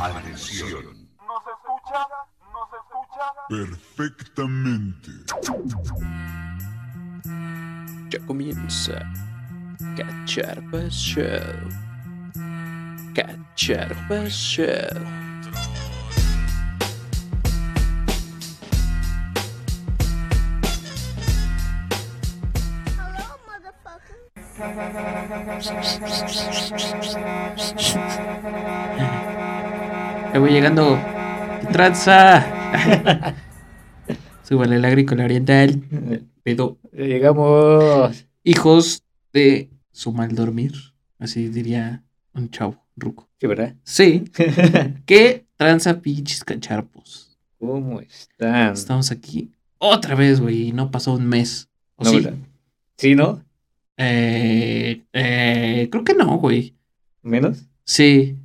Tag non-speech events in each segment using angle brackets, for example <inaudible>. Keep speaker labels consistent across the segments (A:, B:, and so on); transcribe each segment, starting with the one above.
A: Agresión.
B: ¿Nos escucha? ¿Nos escucha?
A: Perfectamente.
C: Ya comienza Cacharpa Show. Cacharpa Show.
D: Hello, motherfucker. <laughs>
C: Ya voy llegando. ¿Qué tranza? <laughs> Súbale el agrícola oriental. Pedo.
E: Llegamos.
C: Hijos de su mal dormir. Así diría un chavo ruco.
E: Sí, ¿verdad?
C: Sí. <laughs> ¿Qué tranza pinches cacharpos?
E: ¿Cómo están?
C: Estamos aquí otra vez, güey. No pasó un mes. ¿O
E: No,
C: sí?
E: ¿verdad? ¿Sí, no?
C: Eh, eh, creo que no, güey.
E: ¿Menos?
C: Sí.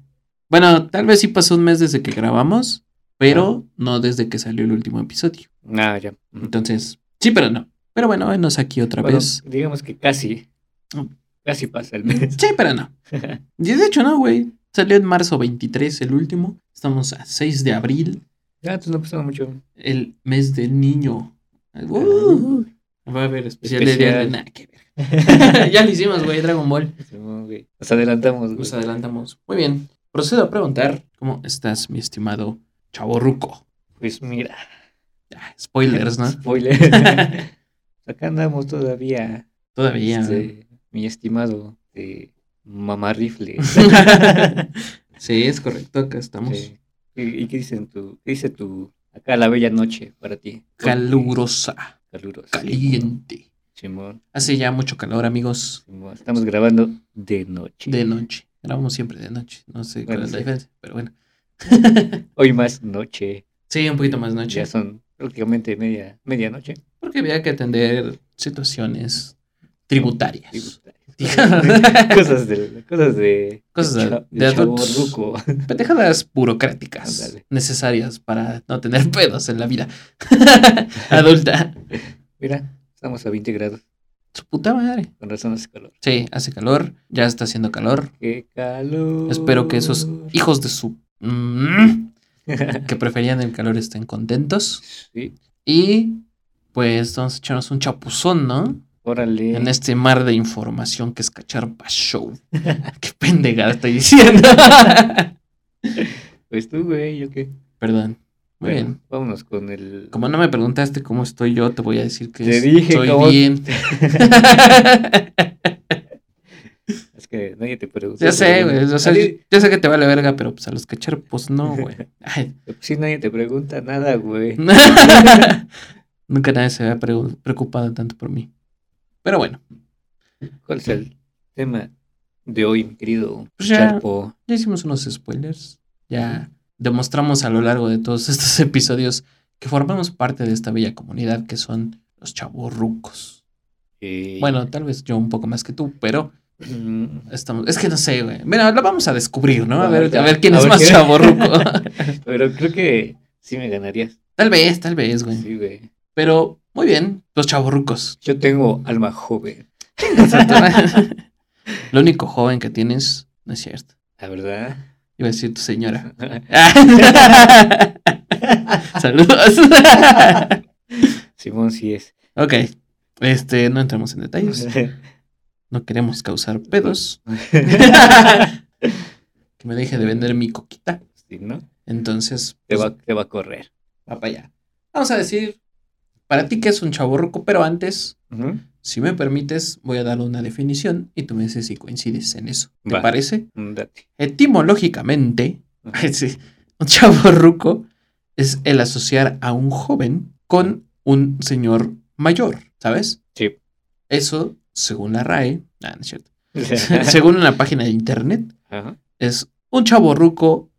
C: Bueno, tal vez sí pasó un mes desde que grabamos, pero no desde que salió el último episodio.
E: Ah, ya.
C: Entonces, sí, pero no. Pero bueno, venos aquí otra
E: Bueno,
C: vez.
E: digamos que casi.
C: Mm.
E: Casi pasa el mes.
C: Sí, pero no. <laughs> Y de hecho, no, güey. Salió en marzo 23 el último. Estamos a 6 de abril,
E: Ya, entonces no pasó mucho.
C: el mes del niño. Uh, va a haber especial, de día de-
E: Especial.
C: Nah, qué <laughs> ya lo hicimos, güey, Dragon Ball.
E: Simón, güey. Nos adelantamos, güey.
C: Nos adelantamos. Muy bien. Procedo a preguntar, ¿cómo estás, mi estimado chavo ruco?
E: Pues mira.
C: Spoilers, ¿no? <laughs>
E: Spoiler. <laughs> Acá andamos todavía.
C: Todavía.
E: este, mi estimado de mamá rifle. <laughs>
C: sí, es correcto, acá estamos.
E: Sí. ¿Y, y qué dicen tu, qué dice tu acá la bella noche para ti?
C: Calurosa,
E: Calurosa.
C: caliente.
E: Simón,
C: Hace ya mucho calor, amigos.
E: Simón. Estamos grabando de noche.
C: De noche. Grabamos siempre de noche. No sé cuál
E: Bueno,
C: es la
E: sí.
C: diferencia, pero bueno. <laughs>
E: Hoy más noche.
C: Sí, un poquito más noche.
E: Ya son prácticamente media medianoche.
C: Porque había que atender situaciones tributarias. <laughs>
E: cosas de cosas de
C: Cosas de- de adultos. Pendejadas burocráticas
E: Ándale.
C: necesarias para no tener pedos en la vida <laughs> adulta.
E: Mira, estamos a 20 grados.
C: Su puta madre.
E: Con razón hace calor.
C: Sí, hace calor, ya está haciendo calor.
E: Qué calor.
C: Espero que esos hijos de su... Mm, que preferían el calor estén contentos.
E: sí,
C: Y pues vamos a echarnos un chapuzón, ¿no?
E: órale.
C: En este mar de información que es Cacharpa Show. <laughs> Qué pendejada estoy diciendo. <laughs>
E: Pues tú, güey, yo qué.
C: Perdón. Muy bien.
E: Vámonos con el.
C: Como no me preguntaste cómo estoy yo, te voy a decir que
E: Te dije
C: estoy
E: cómo-
C: bien. <laughs>
E: Es que nadie te preguntó.
C: ya sé, güey.
E: bueno.
C: o sea,
E: Nadie-
C: yo sé que te vale verga, pero pues a los cacharpos no, <laughs> güey. Ay.
E: Sí, nadie te pregunta nada, güey. <laughs>
C: Nunca nadie se había preocupado tanto por mí. Pero bueno,
E: ¿Cuál es el tema de hoy, mi querido
C: Pues ya.
E: Charpo?
C: ya hicimos unos spoilers. Ya demostramos a lo largo de todos <laughs> estos episodios que formamos parte de esta bella comunidad que son los chavorrucos.
E: Eh,
C: Bueno, tal vez yo un poco más que tú, pero
E: mm,
C: estamos. Es que no sé, güey. Mira, lo vamos a descubrir, ¿no? A ver, a ver quién
E: A
C: es
E: ver
C: más
E: quién-
C: chavorruco. <laughs>
E: pero creo que sí me ganarías.
C: tal vez, tal vez, güey.
E: Sí, güey.
C: Pero muy bien, los chavorrucos.
E: Yo tengo alma joven, <laughs>
C: Lo único joven que tienes, no es cierto.
E: la verdad.
C: Iba a decir tu señora. <laughs> Saludos.
E: Simón sí es.
C: ok. Este, no entramos en detalles. No queremos causar pedos. <laughs> que me deje de vender mi coquita.
E: Sí, ¿no?
C: Entonces,
E: Te
C: pues,
E: va, te va a correr.
C: va para allá. Vamos a decir, para ti que es un chaborruco, pero antes,
E: Ujú.
C: Si me permites, voy a dar una definición y tú me dices si coincides en eso. ¿Te parece?
E: Mm, Date.
C: Etimológicamente, <laughs> un chavorruco es el asociar a un joven con un señor mayor, ¿sabes?
E: Sí.
C: Eso, según la RAE, ah, no es cierto. <laughs> según una página de internet,
E: Ajá.
C: es un chavorruco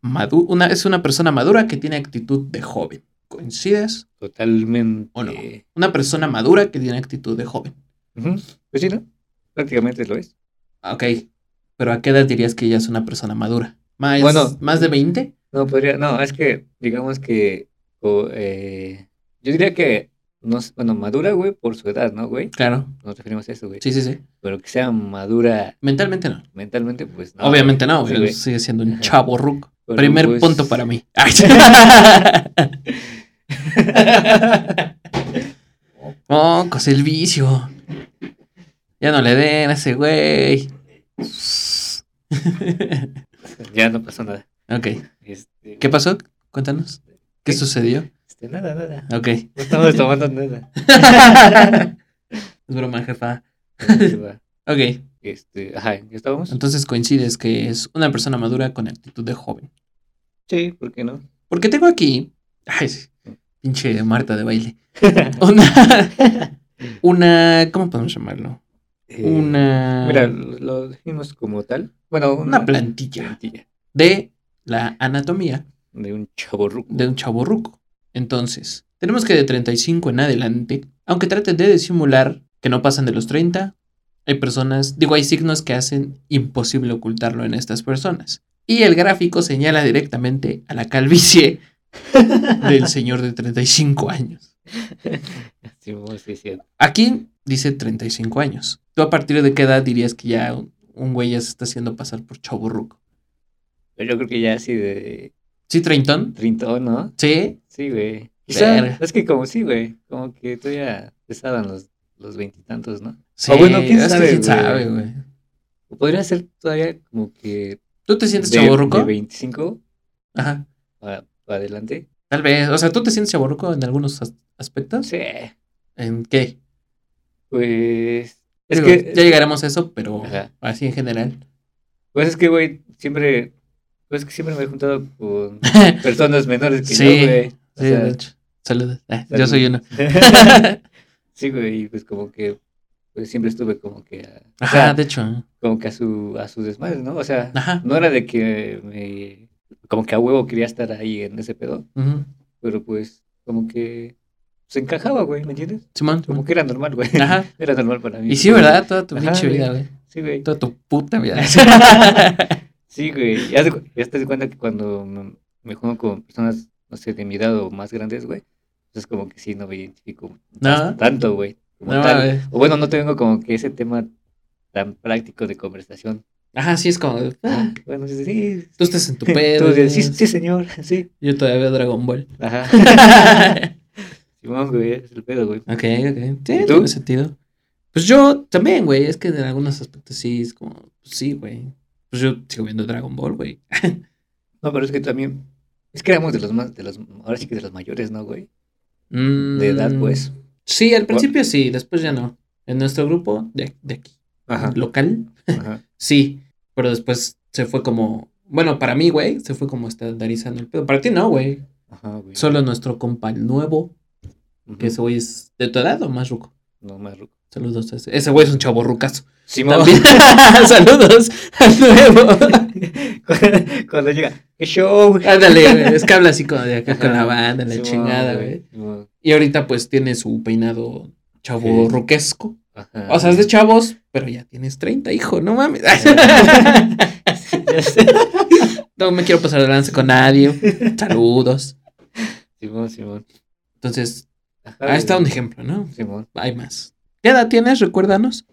C: madu una, es una persona madura que tiene actitud de joven. ¿Coincides?
E: Totalmente.
C: ¿O no? Una persona madura que tiene actitud de joven.
E: Pues sí, ¿no? Prácticamente lo es.
C: Ok. Pero ¿a qué edad dirías que ella es una persona madura? ¿Más,
E: Bueno.
C: ¿más de 20?
E: No, podría, no, es que, digamos que, o, eh, yo diría que, no, bueno, madura, güey, por su edad, ¿no, güey?
C: Claro.
E: Nos referimos a eso, güey.
C: Sí, sí, sí.
E: Pero que sea madura
C: Mentalmente no.
E: mentalmente, pues no.
C: Obviamente no,
E: Sí,
C: güey, sigue siendo un chavo ruco. Primer
E: pues,
C: punto para mí. <laughs> <laughs> <laughs> Mocos, el vicio. Ya no le den a ese güey. <laughs>
E: Ya no pasó nada.
C: ok.
E: Este,
C: ¿Qué pasó? Cuéntanos. ¿Qué
E: ¿Qué?
C: sucedió?
E: Este, nada, nada.
C: Ok.
E: No estamos tomando nada. <laughs>
C: es broma, jefa. Ok.
E: Este, ajá, ¿ya estábamos?
C: Entonces coincides que es una persona madura con actitud de joven.
E: Sí, ¿por qué no?
C: Porque tengo aquí. Ay, sí, pinche Marta de baile. <laughs> Una. Una. ¿Cómo podemos llamarlo?
E: Eh,
C: Una.
E: Mira, lo definimos como tal. Bueno,
C: Una plantilla
E: plantilla
C: de la anatomía
E: de un chavo
C: de un chavo ruco. Entonces, tenemos que de 35 en adelante, aunque traten de disimular que no pasan de los 30, hay personas, digo, hay signos que hacen imposible ocultarlo en estas personas. Y el gráfico señala directamente a la calvicie del señor de 35 años.
E: Sí, sí, sí.
C: Aquí dice 35 años. ¿Tú a partir de qué edad dirías que ya un, un güey ya se está haciendo pasar por chavo ruco?
E: Yo creo que ya así de
C: ¿Sí, treintón?
E: trintón, ¿no?
C: Sí.
E: Sí, güey. Quizá,
C: Verga.
E: es que como sí, güey. Como que todavía estaban los los veintitantos, ¿no?
C: Sí,
E: O bueno, quién sabe,
C: quién
E: güey.
C: sabe, güey.
E: O podría ser todavía como que
C: ¿Tú te sientes
E: de,
C: chaborruco?
E: de 25
C: Ajá.
E: para adelante.
C: Tal vez. O sea, ¿tú te sientes chaborruco en algunos as- aspectos?
E: Sí.
C: ¿En qué?
E: Pues es
C: Digo,
E: que
C: Ya llegaremos a eso, pero
E: Ajá.
C: así en general.
E: pues es que güey, siempre pues es que siempre me he juntado con <laughs> personas menores que
C: Sí,
E: yo, güey.
C: Sí,
E: sea,
C: de hecho. Saludos. Ah, yo soy uno. <laughs>
E: sí, güey, y pues como que pues siempre estuve como que a, o
C: Ajá,
E: sea,
C: de hecho.
E: como que a su a su desmadre, ¿no? O sea,
C: Ajá.
E: no era de que me como que a huevo quería estar ahí en ese pedo, pero pues como que se encajaba, güey, ¿me entiendes?
C: Simón.
E: Como que era normal, güey.
C: Ajá. <laughs>
E: Era normal para mí.
C: Y sí, ¿verdad? Toda tu
E: Ajá,
C: pinche
E: güey.
C: vida, güey.
E: Sí, güey.
C: Toda tu puta vida. <laughs>
E: Sí, güey. Ya, te- ya te das cuenta que cuando me, me junto con personas, no sé, de mi edad o más grandes, güey, pues es como que sí, no me identifico
C: No.
E: tanto, güey. como
C: No,
E: tal. O bueno, no tengo como que ese tema tan práctico de conversación.
C: Ajá, sí, es como. ah,
E: Bueno, sí, sí.
C: tú estás en tu <laughs> pedo.
E: sí, sí, señor, sí.
C: Yo todavía veo Dragon Ball.
E: Ajá. <laughs> <laughs> Simón, güey, es el pedo, güey.
C: Ok, ok. Sí, tiene sentido. Pues yo también, güey. Es que en algunos aspectos sí es como. Pues sí, güey. Pues yo sigo viendo Dragon Ball, güey.
E: No, pero es que también, es que éramos de los más, de los, ahora sí que de los mayores, ¿no, güey?
C: Mm,
E: De edad, pues.
C: Sí, al principio sí, después ya no. En nuestro grupo de, de aquí,
E: Ajá.
C: local,
E: Ajá. <laughs>
C: sí. Pero después se fue como. Bueno, para mí, güey, se fue como estandarizando el pedo. Para ti no, güey.
E: Ajá, güey.
C: Solo nuestro compa el nuevo, que ese güey es de tu edad o más ruco.
E: No, más ruco.
C: Saludos a ese. Ese güey es un chavo rucazo.
E: Simón.
C: También. <laughs> <laughs> Saludos al nuevo.
E: cuando, cuando llega, ¡qué show!
C: Ándale. Es que habla así como de acá con la banda, la chingada, güey. Y ahorita pues tiene su peinado chavo
E: Sí.
C: ruquesco.
E: Ajá.
C: O sea, es de chavos, pero ya tienes 30, hijo, no mames. <laughs> No me quiero pasar de lance con nadie. Saludos.
E: Simón, Simón.
C: Entonces, ahí está un ejemplo, ¿no?
E: Simón.
C: Hay más. ¿Qué edad tienes? Recuérdanos.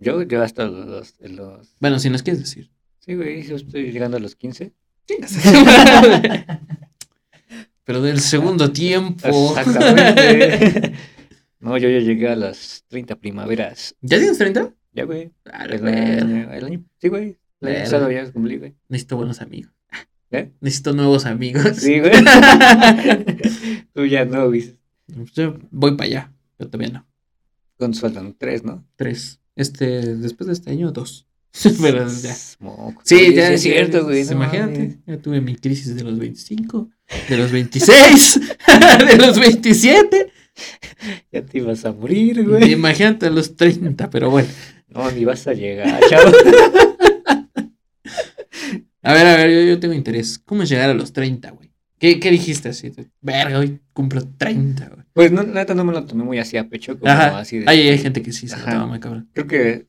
E: Yo, yo hasta los, los...
C: Bueno, si nos quieres decir.
E: Sí, güey, yo estoy llegando a los 15. <laughs>
C: pero del segundo tiempo.
E: Exactamente. no, yo ya llegué a las 30 primaveras.
C: ¿Ya tienes 30?
E: Ya, güey.
C: A la
E: El, año- el año... Sí, güey. El año pasado ya cumplí, güey.
C: Necesito buenos amigos.
E: ¿Eh?
C: Necesito nuevos amigos.
E: Sí, güey. <laughs> Tú ya no, güey.
C: Yo voy para allá, pero todavía no.
E: Con faltan tres, ¿no?
C: Tres. Este, después de este año, dos. <laughs> pero ya.
E: Moco.
C: Sí,
E: Oye,
C: ya
E: es cierto, güey.
C: pues,
E: no
C: imagínate, ya tuve mi crisis de los 25, de los 26, <laughs> de los 27.
E: Ya te ibas a morir, güey.
C: Imagínate a los 30, pero bueno.
E: No, ni vas a llegar, <laughs> chavo.
C: A ver, a ver, yo, yo tengo interés. ¿Cómo es llegar a los 30, güey? ¿Qué, ¿Qué dijiste así? Verga, hoy cumplo 30, güey.
E: Pues no, neta no me lo tomé muy así a pecho, como
C: Ajá.
E: así de.
C: Hay, hay gente que sí se lo
E: Ajá.
C: toma muy cabrón.
E: Creo que,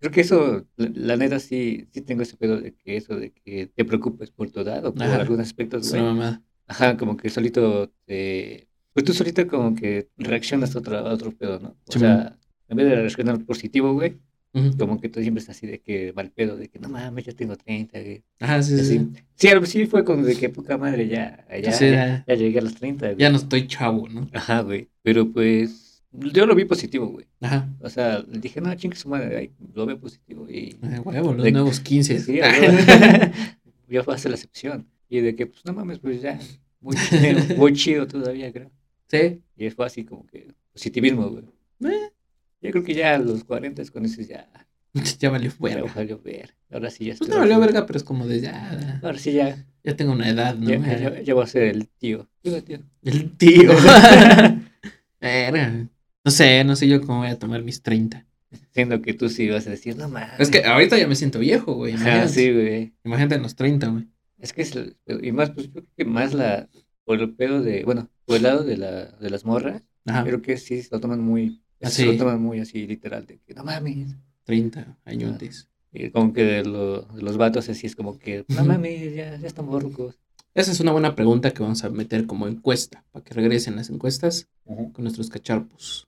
E: creo que eso, la, la neta sí, sí tengo ese pedo de que eso de que te preocupes por tu edad o por
C: Ajá.
E: algunos aspectos, güey.
C: mamada.
E: Ajá, como que solito te, pues tú solito como que reaccionas a otro, a otro pedo, ¿no? O
C: Sí,
E: sea, en vez de reaccionar positivo, güey,
C: Ujú.
E: como que tú siempre estás así de que mal pedo, de que no mames, ya tengo 30, güey.
C: Ajá, sí, sí.
E: Así.
C: sí.
E: Sí, al principio fue como de que poca madre, ya, ya,
C: Sí,
E: ya,
C: ya.
E: llegué a los 30, güey.
C: Ya no estoy chavo, ¿no?
E: Ajá, güey. Pero pues, yo lo vi positivo, güey.
C: Ajá.
E: O sea, dije, no, chingue su madre, ay, lo veo positivo. Y
C: De huevo, los
E: De-
C: nuevos 15.
E: sí, yo <laughs> <laughs> fue hacer la excepción. Y de que, pues, no mames, pues ya, muy, <laughs> muy chido todavía, creo.
C: Sí.
E: Y fue así como que positivismo, güey.
C: Eh,
E: Yo creo que ya a los 40 con eso ya, <laughs>
C: ya valió
E: ya
C: verga.
E: valió ver. Ahora sí ya
C: Pues
E: estoy.
C: no valió verga, pero es como de ya.
E: Ahora sí ya,
C: Ya tengo una edad, ¿no?
E: ya, ya, ya voy a ser el tío.
C: El tío. <laughs> Verga. No sé, no sé yo cómo voy a tomar mis 30.
E: Siendo que tú sí vas a decir, no mames.
C: Es que ahorita ya me siento viejo, güey. Imagínate,
E: sí, güey.
C: imagínate en los 30, güey.
E: Es que es el- y más, pues yo creo que más la, por el pedo de, bueno, por el lado de, la, de las morras,
C: Ajá.
E: creo que sí se lo toman muy,
C: Ah,
E: se lo toman muy así literal, de que no mames.
C: 30 años.
E: Y como que de, lo- de los vatos así es como que, no mames, ya, ya estamos rucos.
C: Esa es una buena pregunta que vamos a meter como encuesta, para que regresen las encuestas con nuestros cacharpos.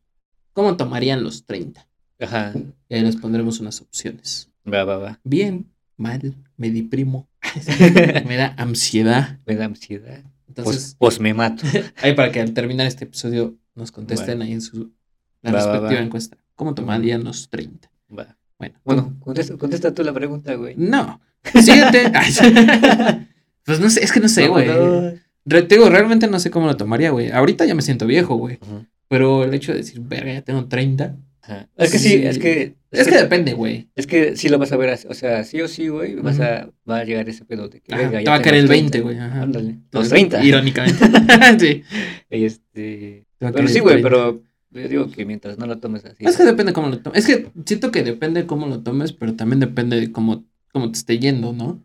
C: ¿Cómo tomarían los 30?
E: Ajá,
C: Y ahí les pondremos unas opciones.
E: va, va, va.
C: Bien, mal, me deprimo, <laughs> me da ansiedad.
E: Me da ansiedad.
C: Entonces,
E: Pues, pues me mato. <laughs>
C: ahí para que al terminar este episodio nos contesten ahí en su la
E: Va, va,
C: respectiva
E: va.
C: encuesta. ¿Cómo tomarían los 30?
E: Va.
C: Bueno,
E: Bueno, contesta, contesta tú la pregunta, güey.
C: no. Siguiente. <laughs> Pues no sé, es que no sé, güey. Re- te digo, realmente no sé cómo lo tomaría, güey. Ahorita ya me siento viejo, güey. Pero el hecho de decir, verga, ya tengo 30.
E: Ajá. Es que sí,
C: Sí.
E: es que...
C: Es que depende, güey.
E: Es que sí lo vas a ver, así, o sea, sí o sí, güey, vas a, va a llegar ese pedo de que,
C: Ajá, te va a caer el
E: 30,
C: 20, güey.
E: Ándale, los 30.
C: Irónicamente. <laughs> sí.
E: Este... Pero sí, güey,
C: 30.
E: pero yo digo que mientras no lo tomes así.
C: Es que depende cómo lo tomes. Es que siento que depende cómo lo tomes, pero también depende de cómo, cómo te esté yendo, ¿no?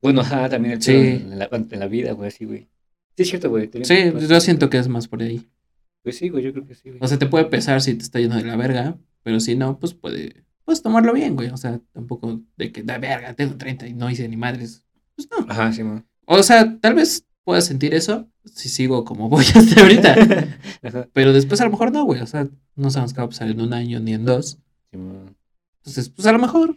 E: Bueno, ajá, también el
C: Sí.
E: en, la, en la vida, güey, así, güey. Sí, es cierto, güey.
C: Sí, yo siento que es más por ahí.
E: Pues sí, güey, yo creo que sí, güey.
C: O sea, te puede pesar si te está yendo de la verga, pero si no, pues puede, puedes tomarlo bien, güey. O sea, tampoco de que, da verga, tengo 30 y no hice ni madres. Pues no.
E: Ajá, sí, man.
C: O sea, tal vez pueda sentir eso si sigo como voy hasta ahorita. Pero después a lo mejor no, güey. O sea, no sabemos qué va a pasar en un año ni en dos. Entonces, pues a lo mejor.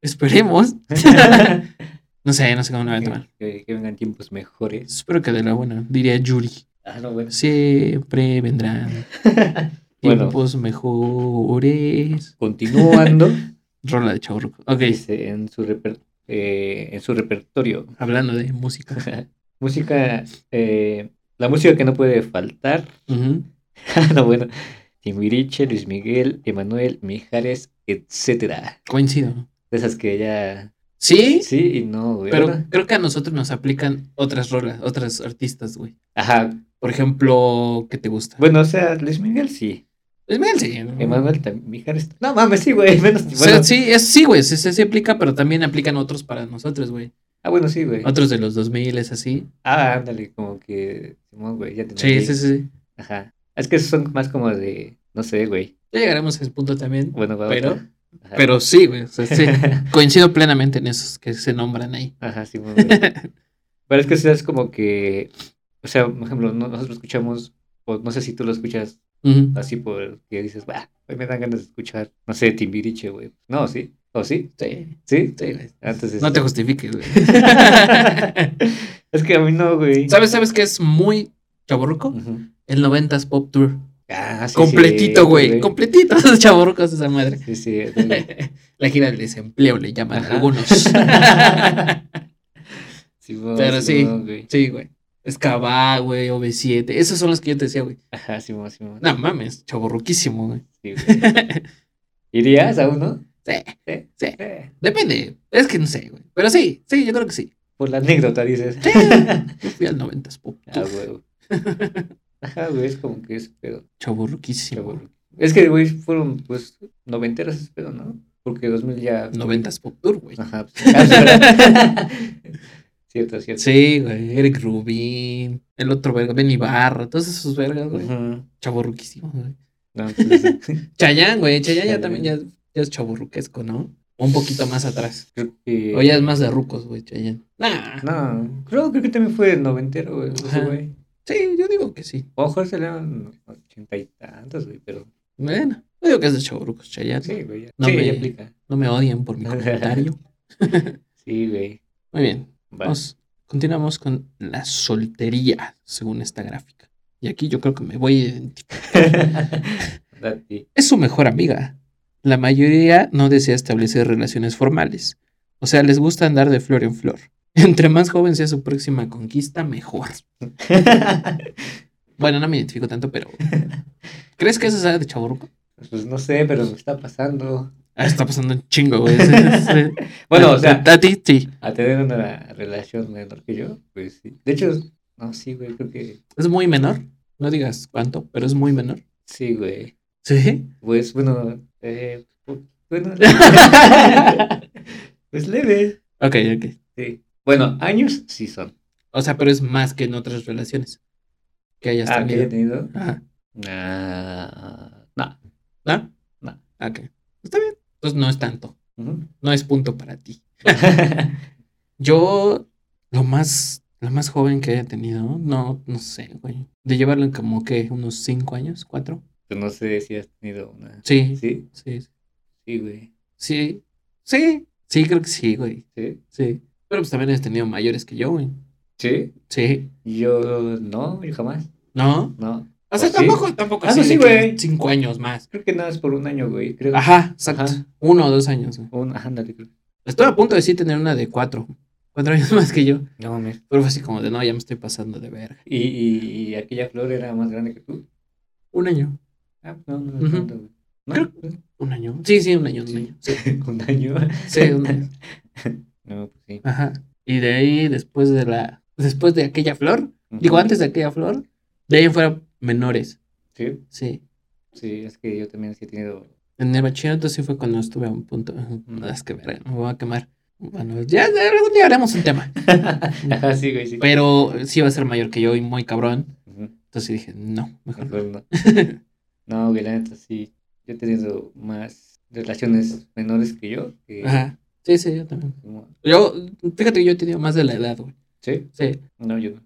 C: Esperemos. <laughs> no sé, no sé cómo va a tomar.
E: que, que vengan tiempos mejores.
C: Espero que de la buena, diría Yuri.
E: Ah, no, bueno.
C: Siempre vendrán <laughs>
E: Bueno.
C: tiempos mejores.
E: Continuando, <laughs>
C: Rola de chaburruco. Ok,
E: en su, reper- eh, en su repertorio,
C: hablando de música.
E: Música, eh, la música que no puede faltar.
C: Ujú. <laughs>
E: no, bueno, Timbiriche, Luis Miguel, Emanuel, Mijares, etcétera.
C: Coincido.
E: De esas que ya
C: Sí,
E: sí y no, güey.
C: pero creo que a nosotros nos aplican otras rolas, otras artistas, güey.
E: Ajá.
C: Por ejemplo, ¿qué te gusta?
E: Bueno, o sea, Luis Miguel sí.
C: Luis Miguel, sí. ¿no?
E: Emanuel. Mijares. No mames, sí, güey. <laughs> Menos.
C: O sea,
E: Bueno.
C: sí, es, sí, güey, sí, sí, sí aplica, pero también aplican otros para nosotros, güey.
E: Ah, bueno, sí, güey.
C: Otros de los 2000 es así.
E: Ah, ándale, como que. Simón, güey, ya te
C: Sí, sí, sí.
E: Ajá. Es que son más como de. No sé, güey.
C: Ya llegaremos a ese punto también.
E: Bueno, va
C: Pero-.
E: Ajá.
C: Pero sí, güey. o sea, sí. <laughs> Coincido plenamente en esos que se nombran ahí.
E: Ajá, Simón, güey. <laughs> Pero es que es como que. O sea, por ejemplo, no- nosotros escuchamos. O no sé si tú lo escuchas Así por que dices, bah, hoy me dan ganas de escuchar, no sé, Timbiriche, güey. No, sí. ¿O sí?
C: Sí.
E: ¿Sí?
C: Sí.
E: Ah, Entonces,
C: No te justifiques, güey. <laughs>
E: es que a mí no, güey.
C: ¿Sabes, ¿Sabes qué es muy chaborruco? El 90s Pop Tour.
E: Ah, sí,
C: Completito,
E: sí,
C: güey. Completito esos <laughs> chaborrucos esa madre.
E: Sí, sí. <laughs>
C: La gira del desempleo le llaman
E: Ajá.
C: algunos. Pero sí. Sí, güey. Escabá, güey, OV7. Esos son los que yo te decía, güey.
E: Ajá, Simón, Simón.
C: No mames, chaborruquísimo, güey.
E: Sí, güey. ¿Irías a uno?
C: Sí,
E: Sí.
C: sí.
E: Sí.
C: Depende. Es que no sé, güey. Pero sí, sí, yo creo que sí.
E: Por la anécdota, dices.
C: Sí. Yo fui al 90s Pop
E: Ah, güey. Ajá, güey, es como que es pedo.
C: Chaborruquísimo.
E: Es que, güey, fueron, pues, noventeras ese pedo, ¿no? Porque 2000 ya...
C: 90s Pop Tour, güey.
E: Ajá. pues, <laughs> ah, sí. Cierto, cierto.
C: Sí, güey. Eric Rubin. El otro verga. Ben Ibarra. Todos esos vergas, güey. Chaborruquísimo, güey.
E: No, pues, sí. <laughs>
C: Chayán, güey. Chayán ya también ya, ya es chaborruquesco, ¿no? O un poquito más atrás.
E: creo que...
C: O ya es más de rucos, güey, Chayán. Nah.
E: No, creo, creo que también fue noventero, güey.
C: Sí, yo digo que sí.
E: O a lo mejor se le dan ochenta y tantos, güey, pero...
C: Bueno. No digo que es de chaburrucos, Chayanne.
E: Sí, güey. ya-
C: No
E: sí,
C: me-
E: ya aplica.
C: No me odien por mi <laughs> comentario.
E: Sí, güey.
C: Muy bien.
E: Va.
C: Vamos, continuamos con la soltería, según esta gráfica. Y aquí yo creo que me voy a identificar. <laughs> Es su mejor amiga. La mayoría no desea establecer relaciones formales. O sea, les gusta andar de flor en flor. <laughs> Entre más joven sea su próxima conquista, mejor. <laughs> Bueno, no me identifico tanto, pero. ¿Crees que eso sea de chaburruco?
E: Pues no sé, pero me está pasando.
C: Ah, está pasando un chingo, güey. Sí, sí. <laughs>
E: Bueno, o sea,
C: A ti, sí.
E: a tener una relación menor que yo, pues sí. De hecho, no, sí, güey, creo que
C: Es muy menor. No digas cuánto, pero es muy menor.
E: sí, güey.
C: Sí.
E: Pues bueno, eh, bueno. <laughs> pues leve.
C: Ok, ok.
E: Sí. Bueno, años sí son.
C: O sea, pero es más que en otras relaciones que hayas
E: Ah, que
C: tenido.
E: tenido.
C: Ajá.
E: Ah, no.
C: ¿No?
E: No.
C: Ok. Está bien. Entonces no es tanto. No es punto para ti. <laughs> Yo, lo más, lo más joven que haya tenido, no, no sé, güey. De llevarlo en como que unos cinco años, cuatro.
E: Pues no sé si has tenido una.
C: Sí,
E: Sí,
C: sí,
E: sí, güey.
C: sí, sí, sí, creo que sí, güey.
E: Sí.
C: Sí. Pero pues también has tenido mayores que yo, güey.
E: Sí.
C: Sí.
E: Yo no, yo jamás.
C: ¿No?
E: No.
C: O sea,
E: ¿O sí?
C: tampoco, tampoco
E: Ah, no, sí, güey.
C: cinco años más.
E: Creo que nada es por un año, güey. Creo.
C: Ajá, exacto.
E: Ajá.
C: Uno o dos años, güey.
E: Un, ándale, creo.
C: Estoy a punto de sí tener una de cuatro. Cuatro años <laughs> más que yo.
E: No mames.
C: Pero fue así como de no, ya me estoy pasando de verga.
E: ¿Y, y, y aquella flor era más grande que tú?
C: Un año.
E: Ah, no, no,
C: Ujú.
E: tanto, güey. ¿No?
C: Creo- ¿Un año? Sí, sí, un año, un año. Sí, <laughs>
E: un año.
C: sí, un año. <laughs>
E: No, pues sí.
C: Ajá. Y de ahí, después de la. Después de aquella flor, digo, antes de aquella flor, de ahí fuera menores.
E: Sí,
C: Sí.
E: sí, es que yo también sí he tenido.
C: En el bachillerato sí fue cuando estuve a un punto. No, es que me voy a quemar. Bueno, ya, algún día haremos un tema.
E: Ajá, <laughs> sí, güey, sí.
C: Pero sí iba a ser mayor que yo y muy cabrón. Entonces dije, no, mejor no.
E: Mejor <laughs> no. No, güey, la neta sí. Yo he tenido más relaciones menores que yo. Que,
C: Ajá. Sí, sí, yo también. Yo, fíjate que yo he tenido más de la edad, güey.
E: Sí,
C: Sí.
E: no, yo no.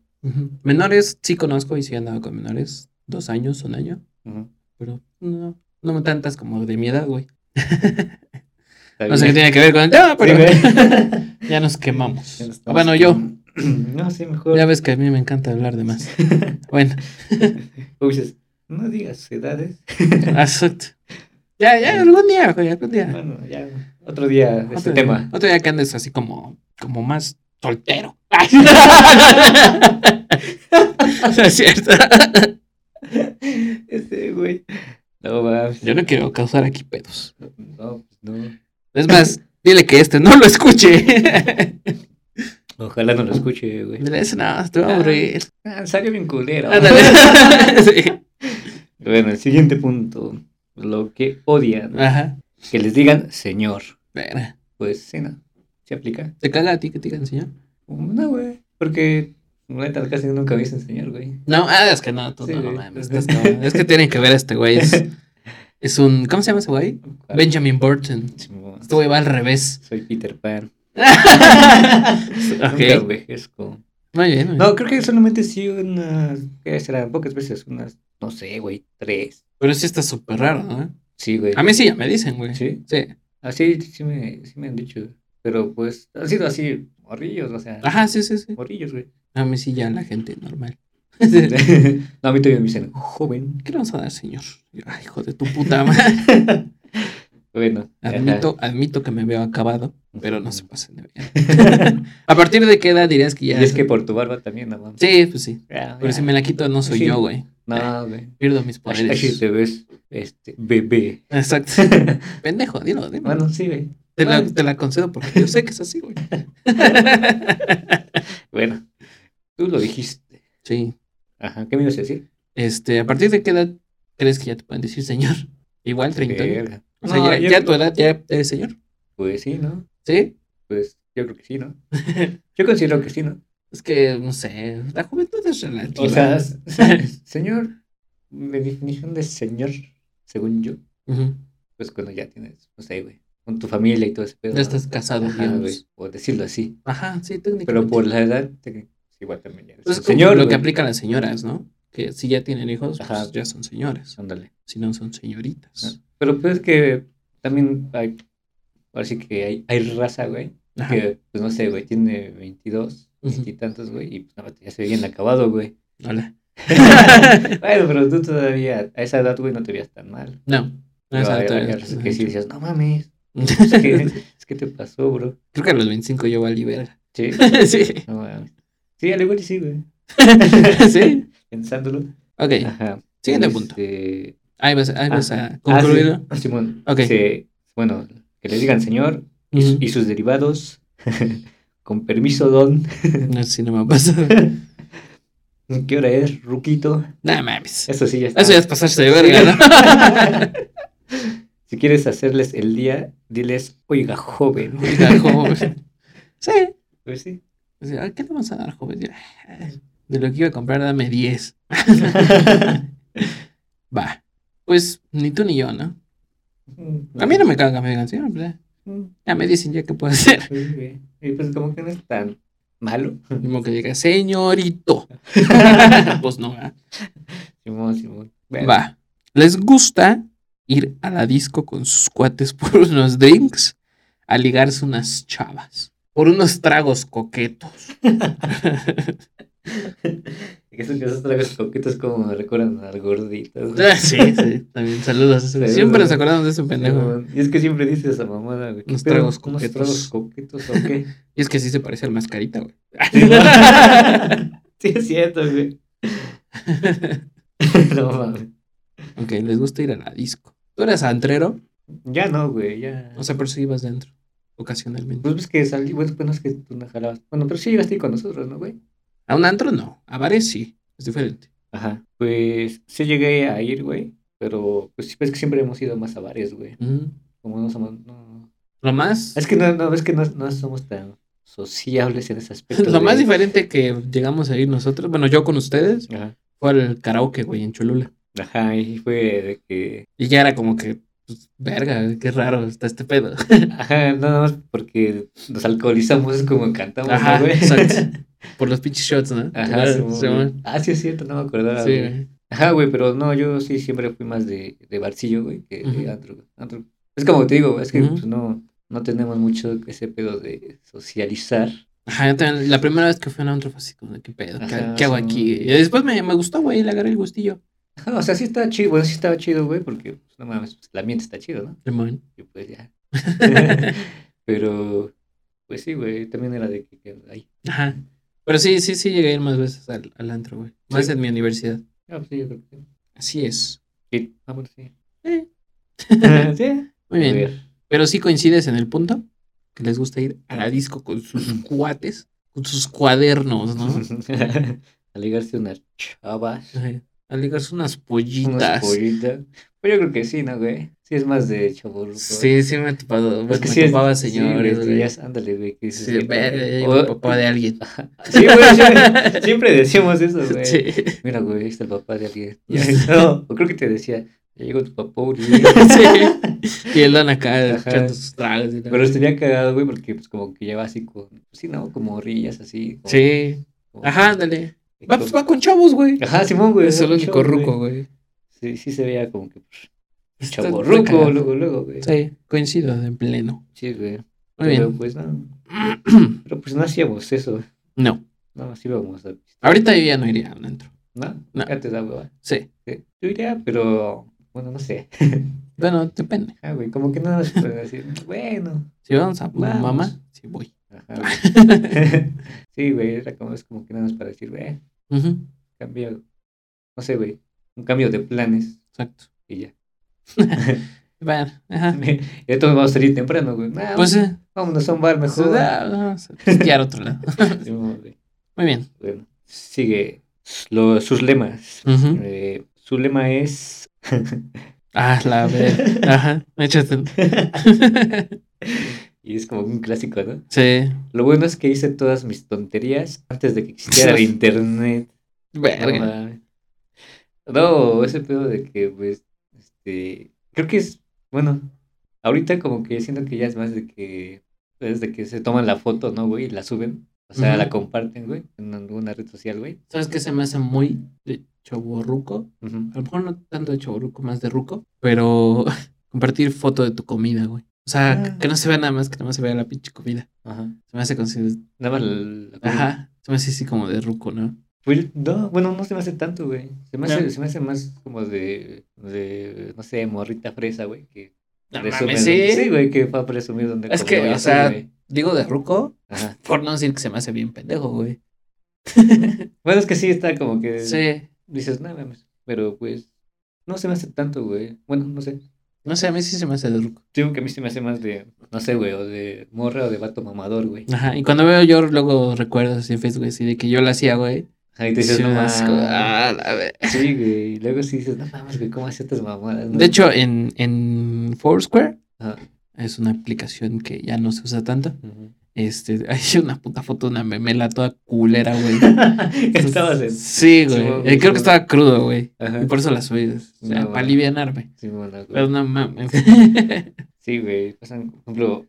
C: Menores sí conozco y sí he andado con menores. Dos años, un año. Pero no, no me tantas como de mi edad, güey. No sé qué tiene que ver con el tema, pero
E: Sí, <laughs>
C: ya nos quemamos.
E: Ya nos estamos
C: Bueno, yo. <clears throat>
E: No, sí, mejor.
C: Ya ves que a mí me encanta hablar de más. <laughs> Bueno,
E: O dices, no digas edades. <laughs>
C: exacto. Ya, ya, algún día, güey, algún día.
E: Bueno, ya. Otro día de este tema.
C: otro día que andes así como, como más soltero. <laughs> No es cierto.
E: Este, güey. No, mames.
C: Yo no quiero causar aquí pedos.
E: No, pues no.
C: Es más, dile que este no lo escuche.
E: Ojalá no lo escuche, güey.
C: Dile, "Ese no, te va a aburrir.
E: Ah, salió bien culero. <laughs>
C: Sí.
E: Bueno, el siguiente punto. Lo que odian.
C: Ajá.
E: Que les digan señor. Pues sí, no. Aplica.
C: ¿Te caga a ti que te digan señor?
E: No, güey. Porque neta casi nunca me dicen señor, güey.
C: No, ah, es que no, tú
E: Sí,
C: no, no mames. Es, no, es que tienen que ver a este güey. Es, <laughs> es un. ¿Cómo se llama ese güey? Benjamin Burton. Este güey va al revés.
E: Soy Peter Pan. <laughs>
C: ok.
E: Nunca envejezco.
C: Muy bien. muy bien.
E: No, creo que solamente sí unas. ¿Qué serán? Pocas veces. Unas. No sé, güey. Tres.
C: Pero sí está súper raro, ¿no?
E: Sí, güey.
C: A mí sí ya me dicen, güey.
E: Sí.
C: Sí.
E: Así sí me, sí me han dicho. Pero pues ha sido así, morrillos, o sea.
C: Ajá, sí, sí, sí.
E: Morrillos, güey.
C: A mí sí ya la gente normal. <laughs>
E: no, a mí todavía me dicen joven.
C: ¿Qué le vamos a dar, señor? Yo, Ay, hijo de tu puta madre. <laughs>
E: Bueno. ajá.
C: Admito, admito que me veo acabado, pero no se pasen de bien. <laughs> ¿A partir de qué edad dirías que ya?
E: Y es que por tu barba también, no.
C: Sí, pues sí.
E: Ya,
C: Pero si me la quito, no soy
E: Sí.
C: yo, güey.
E: No, güey.
C: Pierdo mis poderes.
E: así te ves, este, bebé.
C: Exacto. <laughs> Pendejo, dilo, dilo.
E: bueno, sí, güey.
C: te, la, te la concedo porque yo sé que es así, güey. <laughs>
E: Bueno, tú lo dijiste.
C: Sí.
E: Ajá, ¿qué me ibas a decir?
C: Este, ¿a partir de qué edad crees que ya te pueden decir señor? Igual, 30.
E: Verga.
C: O sea,
E: No,
C: ya, ya tu edad ya eres señor.
E: Pues sí, ¿no?
C: ¿Sí?
E: Pues yo creo que sí, ¿no? <laughs> Yo considero que sí, ¿no?
C: Es que, no sé, la juventud es relativa.
E: O sea, <laughs> señor, mi definición de señor, según yo, pues cuando ya tienes, no sé, güey, con tu familia y todo ese pedo.
C: ya estás casado,
E: Ajá, güey, o decirlo así.
C: Ajá, sí, técnicamente.
E: Pero por la edad, te- igual también ya eres
C: Pues
E: un
C: es como
E: señor,
C: lo que
E: güey.
C: aplican las señoras, ¿no? Que si ya tienen hijos, pues ya son señores.
E: Ándale.
C: Si no, son señoritas.
E: Pero pues es que también hay, ahora sí que hay, hay raza, güey,
C: Ajá.
E: que, pues no sé, güey, tiene 22,
C: Ujú.
E: y tantos, güey, y pues nada, ya se ve bien acabado, güey.
C: Hola. <laughs>
E: bueno, pero tú todavía, a esa edad, güey, no te veías tan mal.
C: No. no
E: hay-
C: exacto.
E: hay raza que sí decías, no mames, <laughs> es que, es que te pasó, bro.
C: Creo que a los 25 yo valí verga.
E: Sí, <laughs>
C: sí.
E: no mames. Sí, al igual sí, güey.
C: sí.
E: Pensándolo.
C: Ok.
E: Ajá.
C: Siguiente punto.
E: Este,
C: Ahí vas, ahí vas
E: Ah,
C: a concluirlo.
E: Ah, sí, Simón.
C: Ok.
E: Dice, bueno, que le digan señor y, sus derivados. <laughs> Con permiso, don. <laughs>
C: No si no me ha pasado. <laughs>
E: ¿Qué hora es, Ruquito?
C: No mames.
E: Eso sí ya está.
C: Eso ya es pasarse de verga, ¿no?
E: si quieres hacerles el día, diles, oiga, joven.
C: Oiga, joven. Sí.
E: Pues sí.
C: O sea, ¿Qué te vas a dar, joven? De lo que iba a comprar, dame 10. Va. Pues ni tú ni yo, ¿no? A mí no me caga me digan, sí, hombre. Ya me dicen ya qué puedo hacer.
E: Pues. Y pues como que no es tan malo.
C: Como que diga, señorito. <laughs> pues no, ¿verdad?
E: Simón, Simón. Bueno,
C: Va. ¿Les gusta ir a la disco con sus cuates por unos drinks? A ligarse unas chavas. Por unos tragos coquetos. <laughs>
E: Esos, esos tragos coquetos como me recuerdan al gordito. güey.
C: Ah, <laughs> sí, sí. También saludos.
E: Saludos.
C: Siempre nos acordamos de ese pendejo.
E: Y es que siempre dices esa mamada, güey. ¿Qué
C: Unos
E: pedo?
C: tragos
E: ¿Unos
C: coquetos.
E: tragos coquetos o qué? <laughs>
C: Y es que sí se parece al mascarita, güey.
E: sí, <laughs> es cierto, güey. no mames.
C: ok, les gusta ir a la disco. ¿Tú eras antrero?
E: Ya no, güey, ya.
C: O sea, pero sí ibas dentro. Ocasionalmente.
E: pues es que salí, bueno, pues no es que tú no jalabas. Bueno, pero sí llegaste ahí con nosotros, ¿no, güey?
C: A un antro no. A bares sí. Es diferente.
E: Ajá. Pues sí llegué a ir, güey. Pero pues pues que siempre hemos ido más a bares, güey.
C: Ujú.
E: Como no somos. No...
C: Lo más.
E: Es que no, no, es que no, no somos tan sociables en ese aspecto.
C: Lo más diferente que llegamos a ir nosotros, bueno, yo con ustedes,
E: Ajá.
C: fue al karaoke, güey, en Cholula.
E: Ajá, y fue de que.
C: Y ya era como que, pues, verga, qué raro está este pedo.
E: Ajá, nada más porque nos alcoholizamos, es como cantamos, ¿no,
C: Ajá,
E: güey?
C: exacto. <laughs> Por los pinches shots, ¿no?
E: Ajá, güey. Ah, sí es cierto, no me acordaba.
C: Sí,
E: güey. Ajá, güey, pero no, yo sí siempre fui más de, de barcillo, güey, que de antro, antro. Es como te digo, es que pues, no, no tenemos mucho ese pedo de socializar.
C: Ajá, yo también, la primera vez que fui a un antro fue así como, ¿qué pedo? ¿Qué,
E: Ajá,
C: qué hago aquí? Y después me, me gustó, güey, le agarré el gustillo.
E: Ajá, <laughs> o sea, sí estaba chido, bueno, sí estaba chido, güey, porque, pues, no mames, pues, el ambiente está chido, ¿no?
C: Simón.
E: Y pues ya. <laughs> <laughs> pero, pues sí, güey, también era de que, ahí.
C: Ajá. Pero sí, sí, sí llegué a ir más veces al, al antro, güey. Más
E: Sí.
C: en mi universidad.
E: Ah, pues sí, yo creo que sí.
C: Así es.
E: Sí, Ah, bueno, sí.
C: Eh, <laughs>
E: sí.
C: Muy bien. Pero sí coincides en el punto que les gusta ir a la disco con sus <laughs> cuates, con sus cuadernos, ¿no? <laughs>
E: a ligarse unas chavas.
C: A ligarse unas
E: Unas
C: pollitas.
E: Pollitas. Pues yo creo que sí, ¿no, güey? Sí, es más de chaburruco.
C: Sí, sí me he topado.
E: Es que
C: me
E: sí, es-
C: topaba
E: sí,
C: señores,
E: güey,
C: güey.
E: ya es- ándale, güey. que
C: Sí,
E: güey, o- <laughs> <laughs>
C: el papá de alguien. <laughs>
E: Sí, güey, siempre, siempre decíamos eso, güey.
C: Sí.
E: Mira, güey, ahí está el papá de alguien. No, o creo que te decía, ya llegó tu papá, güey.
C: Sí. Y el don acá echando sus tragos. y
E: Pero estaría cagado, güey, porque pues como que lleva así con, pues, sí, ¿no? Como rillas así. como-
C: Sí.
E: como-
C: Ajá, ándale. Va, pues va con chavos, güey.
E: Ajá, Simón, güey.
C: Es el único ruco, güey.
E: Sí, sí se veía como que pues, luego, luego, güey.
C: Sí, coincido en pleno.
E: Sí, güey.
C: Muy
E: Pero
C: bien.
E: pues no. <clears throat> Pero pues no hacíamos eso.
C: No.
E: No, así íbamos a.
C: Ahorita yo ya no iría al antro.
E: ¿No?
C: No.
E: Te da hueva.
C: Sí.
E: Sí. Yo iría, pero. Bueno, no sé. <laughs>
C: Bueno, depende.
E: Ah, güey, como que nada más pueden decir, <laughs> bueno.
C: Si vamos a
E: Vamos.
C: mamá, sí voy.
E: Ajá, güey. <laughs> sí, güey, era como, es como que nada más para decir, güey,
C: Ujú,
E: cambio. No sé, güey. Un cambio de planes
C: Exacto.
E: y ya. <laughs>
C: Bueno, ajá. <laughs>
E: y entonces vamos a salir temprano, güey. Nah,
C: Pues eh,
E: vámonos a un bar
C: pues,
E: mejor.
C: vamos a otro lado. <laughs>
E: Sí.
C: Muy bien.
E: Bueno, sigue lo- sus lemas. Eh, su lema es.
C: Ah, la ver. Ajá. Échate.
E: y es como un clásico, ¿no?
C: Sí.
E: Lo bueno es que hice todas mis tonterías antes de que existiera el internet.
C: Verga.
E: No, ese pedo de que, pues, este, creo que es, bueno, ahorita como que siento que ya es más de que, es de que se toman la foto, ¿no, güey? Y la suben, o sea, la comparten, güey, en alguna red social, güey.
C: ¿Sabes qué se me hace muy de choborruco?
E: Ujú.
C: A lo mejor no tanto de choborruco, más de ruco. Pero <laughs> compartir foto de tu comida, güey. O sea,
E: Ah.
C: que- no se vea nada más, que nada más se vea la pinche comida.
E: Ajá.
C: Se me hace consider-
E: Nada más la- la-
C: Ajá. Se me hace así como de ruco, ¿no?
E: Pues, no, bueno, no se me hace tanto, güey. Se me hace,
C: ¿No?
E: se me hace más como de, de, no sé, morrita fresa, güey, que
C: No mames,
E: donde-
C: sí.
E: Sí, güey, que va a presumir donde
C: Es que, o sea,
E: güey.
C: digo de ruco,
E: Ajá.
C: por no decir que se me hace bien pendejo, güey. <laughs>
E: Bueno, es que sí está como que
C: Sí.
E: dices, nada mames, pero pues no se me hace tanto, güey. Bueno, no sé.
C: No sé, a mí sí se me hace de ruco.
E: Digo que a mí se me hace más de, no sé, güey, o de morra o de vato mamador, güey.
C: Ajá. Y cuando veo yo luego recuerdos así en Facebook, así de que yo lo hacía, güey.
E: Ahí te dices,
C: sí
E: no mames.
C: ah, la ver-
E: Sí, güey. Luego sí dices, no mames, güey, ¿cómo haces estas mamadas? no?"
C: De hecho, en, en Foursquare
E: Ajá.
C: es una aplicación que ya no se usa tanto.
E: Ujú.
C: Este, <laughs> hay una puta foto de una memela toda culera, güey. <laughs>
E: Estabas en.
C: Sí, güey.
E: Sí,
C: Eh, creo que estaba crudo, güey. Y por eso la subí. O sea,
E: No,
C: para
E: güey.
C: alivianarme.
E: Sí, bueno, güey.
C: Pero no mames. <laughs>
E: Sí, güey. Pasan, por ejemplo,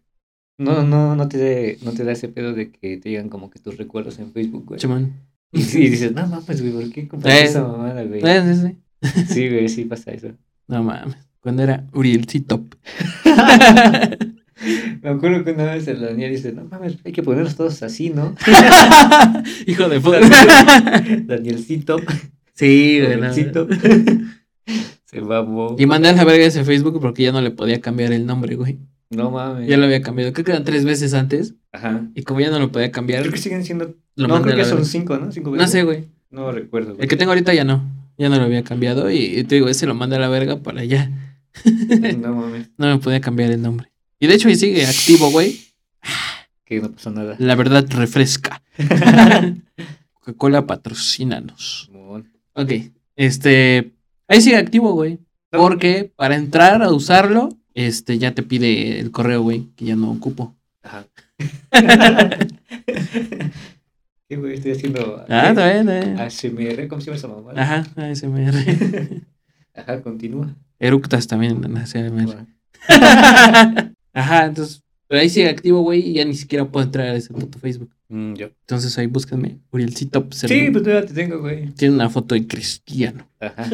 E: no, no, no te, no te da ese pedo de que te digan como que tus recuerdos en Facebook, güey. Y, dices, no mames, güey, ¿por qué compraste
C: Eh.
E: esa mamada, güey?
C: Eh, sí, sí.
E: Sí, güey, sí pasa eso.
C: No mames. Cuando era Urielcito. <laughs>
E: Me acuerdo que una vez el Daniel dice, no mames, hay que ponernos todos así, ¿no? <laughs>
C: Hijo de puta. <laughs>
E: Danielcito,
C: sí, güey.
E: Danielcito. Se babó.
C: Y mandé a la verga ese Facebook porque ya no le podía cambiar el nombre, güey.
E: No mames.
C: Ya lo había cambiado. Creo que eran tres veces antes.
E: Ajá.
C: Y como ya no lo podía cambiar,
E: Creo que siguen siendo.
C: lo
E: no, creo que son cinco, ¿no? Cinco
C: No
E: veces.
C: sé, güey.
E: No recuerdo. güey.
C: El que tengo ahorita ya no. Ya no lo había cambiado. Y, y te digo, ese lo mandé a la verga para allá. <laughs>
E: No mames,
C: No me podía cambiar el nombre. Y de hecho ahí sigue activo, güey. <sighs>
E: que no pasó nada.
C: La verdad refresca. <laughs> Coca-Cola patrocínanos. Ok. Este. Ahí sigue activo, güey.
E: No.
C: Porque para entrar a usarlo, este ya te pide el correo, güey, que ya no ocupo.
E: Ajá. <laughs> Sí, güey, estoy haciendo.
C: Ah, está bien, está bien.
E: ASMR, ¿cómo se llama esa mamada?
C: Ajá, ASMR. <laughs>
E: Ajá, continúa.
C: Eructas también en ASMR.
E: Ajá. <laughs>
C: Ajá, entonces. Pero ahí sigue activo, güey, y ya ni siquiera puedo entrar a ese puto Facebook.
E: Mm, yo.
C: Entonces ahí búsquenme. Urielcito. pues,
E: Sí,
C: el-
E: pues todavía te tengo, güey.
C: Tiene una foto de cristiano.
E: Ajá.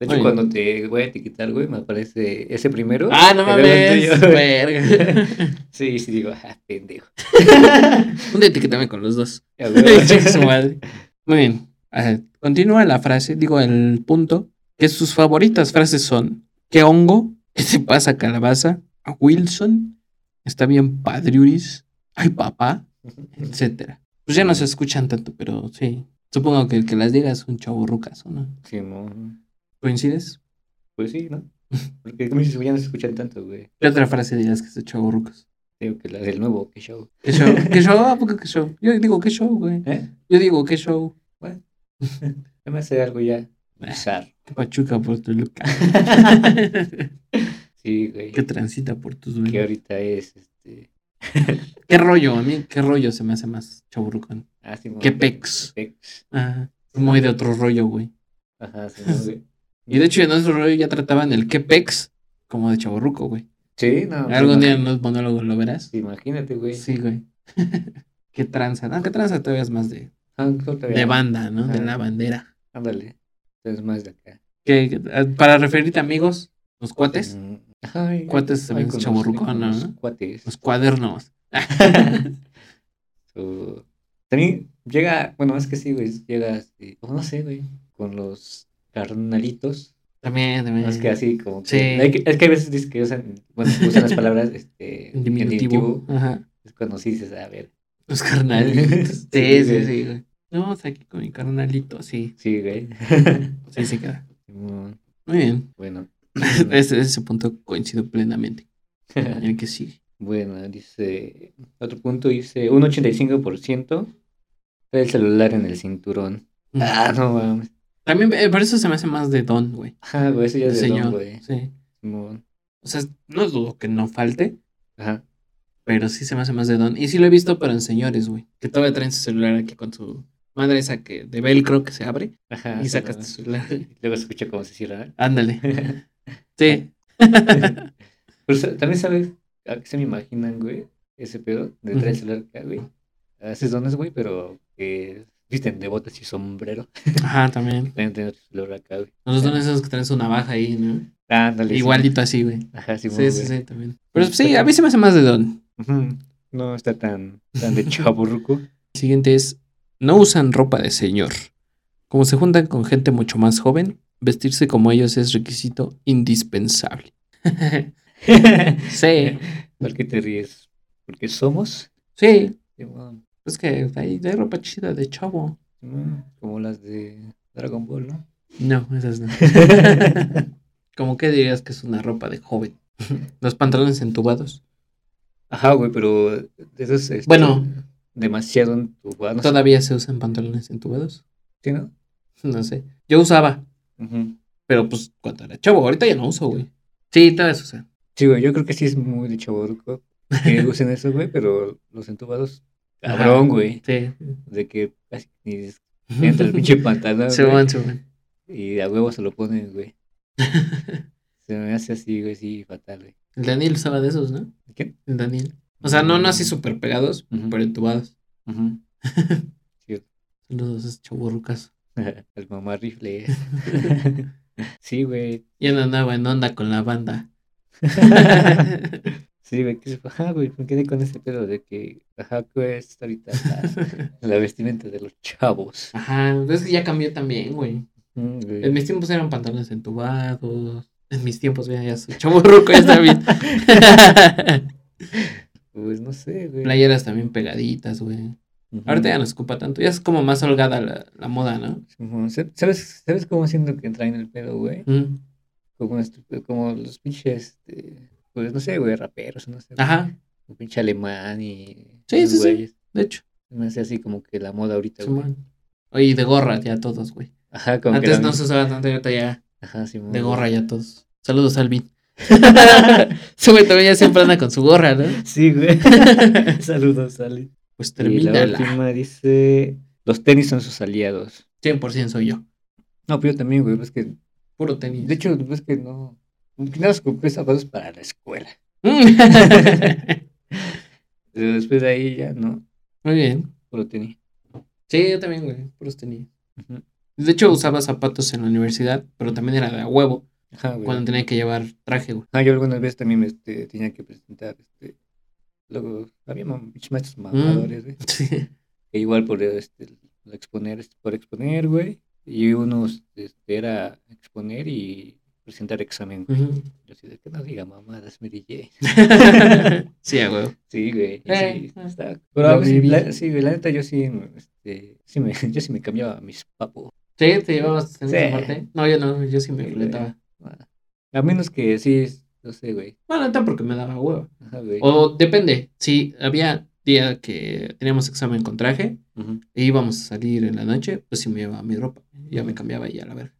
E: De hecho, cuando te voy a etiquetar, güey, me aparece ese primero.
C: Ah, no mames. <laughs> Verga. <laughs>
E: Sí, sí, digo, ah, pendejo. <laughs>
C: Un día etiquétame con los dos. Su madre. Muy bien. Ajá. Continúa la frase, digo el punto, que sus favoritas frases son ¿Qué hongo? ¿Qué te pasa, calabaza? ¿A Wilson? ¿Está bien padriuris? ¿Ay, papá? Etcétera. Pues ya no se escuchan tanto, pero sí. Supongo que el que las diga es un chavo rucaso, ¿no?
E: Sí, no.
C: ¿Coincides?
E: Pues sí, ¿no? Porque como dices, ya no se escuchan tanto, güey.
C: ¿Qué otra frase dirías que es de chavo rucos?
E: Digo que la del nuevo, que show.
C: ¿Qué show? ¿Qué show? ¿A poco qué show? Yo digo, ¿qué show, güey?
E: ¿Eh?
C: Yo digo, ¿qué show?
E: Se <laughs> me hace algo ya bizarro.
C: ¿Qué pachuca por tu luca? <laughs>
E: Sí, güey.
C: ¿Qué transita por tus
E: Que
C: dueños?
E: ahorita es, este... <laughs>
C: ¿Qué rollo? A mí, ¿qué rollo se me hace más chaburrucón?
E: Ah, sí,
C: ¿Qué pex?
E: pex.
C: Ajá. Muy de otro rollo, güey.
E: Ajá, sí, güey.
C: Y de hecho, en otro rollo ya trataban el qué pex como de chaburruco, güey.
E: Sí, no.
C: Algún día en los monólogos lo verás.
E: Imagínate, güey.
C: Sí, güey. <laughs> ¿Qué tranza? No, ¿qué tranza todavía es más de,
E: Ah,
C: de banda, ¿no? De
E: Ajá.
C: la bandera.
E: Ándale. Es más de acá.
C: Que, eh, para referirte a amigos, los cuates,
E: Mm, Ay,
C: Cuates
E: los-
C: chavorrucón,
E: con
C: ¿no?
E: los Cuates.
C: los cuadernos. <laughs> <laughs>
E: So, también llega, bueno, es que sí, güey, llega, así, o no sé, güey, con los carnalitos.
C: También, también.
E: Es que así como que,
C: Sí.
E: es que a veces dices que usan, bueno, usan las palabras este,
C: diminutivo. Ajá.
E: Es cuando sí dices, a ver,
C: Los carnalitos. <laughs> Sí,
E: Sí,
C: sí,
E: güey.
C: sí. No, está aquí con mi carnalito, sí.
E: sí, güey. <laughs>
C: Sí, sí queda.
E: Mm,
C: Muy bien.
E: bueno. <laughs>
C: Ese, ese punto coincido plenamente. En el que sigue.
E: Bueno, dice, otro punto dice, un 85% trae el celular en el cinturón. Ah, no mames.
C: También, eh, por eso se me hace más de don, güey.
E: Ajá, güey, eso ya es de don, güey.
C: Sí.
E: Simón.
C: O sea, no dudo que no falte,
E: Ajá.
C: pero sí se me hace más de don. Y sí lo he visto, pero en señores, güey. Que todavía traen su celular aquí con su madre esa que de velcro que se abre
E: Ajá.
C: y sacas tu celular. <laughs>
E: Luego se escucha cómo se cierra.
C: Ándale. <laughs> Sí. <laughs>
E: Pero sa- también sabes a qué se me imaginan, güey, ese pedo de traer el celular acá, güey. Haces dones, güey, pero que Visten de botas y sombrero.
C: Ajá, también. <laughs>
E: También tienen otro color acá, güey.
C: Los son esos que traen su navaja ahí, ¿no?
E: Ándale. sí.
C: Igualito así, güey.
E: Ajá, sí,
C: Sí, sí, sí, también. Pero sí, a mí se me hace más de don.
E: No está tan, tan de chaburruco.
C: El <laughs> siguiente es, no usan ropa de señor. Como se juntan con gente mucho más joven, vestirse como ellos es requisito indispensable. <laughs> sí,
E: ¿Por qué te ríes? Porque somos
C: sí. Es que hay, hay ropa chida de chavo.
E: Como las de Dragon Ball, ¿no?
C: No, esas no. <laughs> ¿Cómo que dirías que es una ropa de joven? Los pantalones entubados.
E: Ajá, güey, pero de esos. este,
C: Bueno.
E: Demasiado entubados.
C: ¿Todavía se usan pantalones entubados?
E: ¿Sí, no?
C: No sé. Yo usaba, pero pues cuando era chavo, ahorita ya no uso, güey. Sí, todavía se usa.
E: Sí, güey, yo creo que sí es muy de chaburruco que usen eso, güey, pero los entubados. Cabrón, güey.
C: Sí.
E: De que casi ni les entra el pinche pantalón. <laughs>
C: Se van, se van.
E: Y a huevo se lo ponen, güey. <laughs> Se me hace así, güey, sí, fatal, güey.
C: El Daniel usaba de esos, ¿no?
E: ¿Quién?
C: El Daniel. O sea, no, no así súper pegados, pero entubados.
E: Ujú. <laughs> Cierto.
C: Saludos, es chaburrucas.
E: El mamá rifle. sí, güey.
C: Ya no andaba en onda con la banda.
E: Sí, güey. que se- Ajá, güey. Me quedé con ese pedo de que. Ajá, que es ahorita la, <laughs> la vestimenta de los chavos.
C: Ajá, es que ya cambió también, güey.
E: Mm, güey.
C: En mis tiempos eran pantalones entubados. En mis tiempos, ya, ya soy chaburruco, ya está bien. <laughs>
E: Pues no sé, güey.
C: Playeras también pegaditas, güey. Ahorita ya no se ocupa tanto. Ya es como más holgada la, la moda, ¿no?
E: ¿Sabes, ¿Sabes cómo siento que traen el pedo, güey? Como, como los pinches, este, pues no sé, güey, raperos, no sé. güey.
C: Ajá,
E: Un pinche alemán y.
C: Sí, sí, sí. de hecho.
E: Me hace así como que la moda ahorita, güey.
C: Oye, de gorra ya todos, güey.
E: Ajá, como
C: Antes no se usaba tanto, ahorita ya
E: Ajá, Simón.
C: de gorra ya todos. Saludos, Alvin. <laughs> <laughs> Ese güey también ya siempre anda con su gorra, ¿no?
E: Sí, güey. <laughs> Saludos, Ale.
C: Pues
E: Y la última dice: Los tenis son sus aliados.
C: 100% soy yo.
E: No, pero yo también, güey, pues que.
C: Puro tenis.
E: De hecho, pues que no. Nada, compré zapatos para la escuela. Pero después de ahí ya no.
C: Muy bien.
E: Puro tenis.
C: Sí, yo también, güey. Puros.
E: Ujú.
C: De hecho, usaba zapatos en la universidad, pero también era de a huevo
E: Ajá, güey.
C: cuando tenía que llevar traje, güey.
E: Ah, yo algunas veces también me, este, tenía que presentar, este, luego había maestros mamadores, güey,
C: Sí.
E: que igual por, este, exponer, por exponer, güey, y unos, este, era exponer y presentar examen, güey. Yo así de que no diga mamadas, Mary J. <laughs>
C: sí, a huevo.
E: Sí, güey,
C: Eh,
E: sí,
C: eh.
E: está- Pero
C: viví.
E: la, sí, güey, la neta, yo sí, este, sí me, <laughs> yo sí me cambiaba a mis papos.
C: Sí, te llevabas en
E: Sí.
C: esa parte. No, yo no, yo sí me
E: Sí. Ah, A menos que sí, no sé, güey.
C: Bueno, no porque me daba huevo.
E: Ajá, güey.
C: O depende, si había día que teníamos examen con traje e íbamos a salir en la noche, pues sí me llevaba mi ropa. Ya me cambiaba y ya la verga.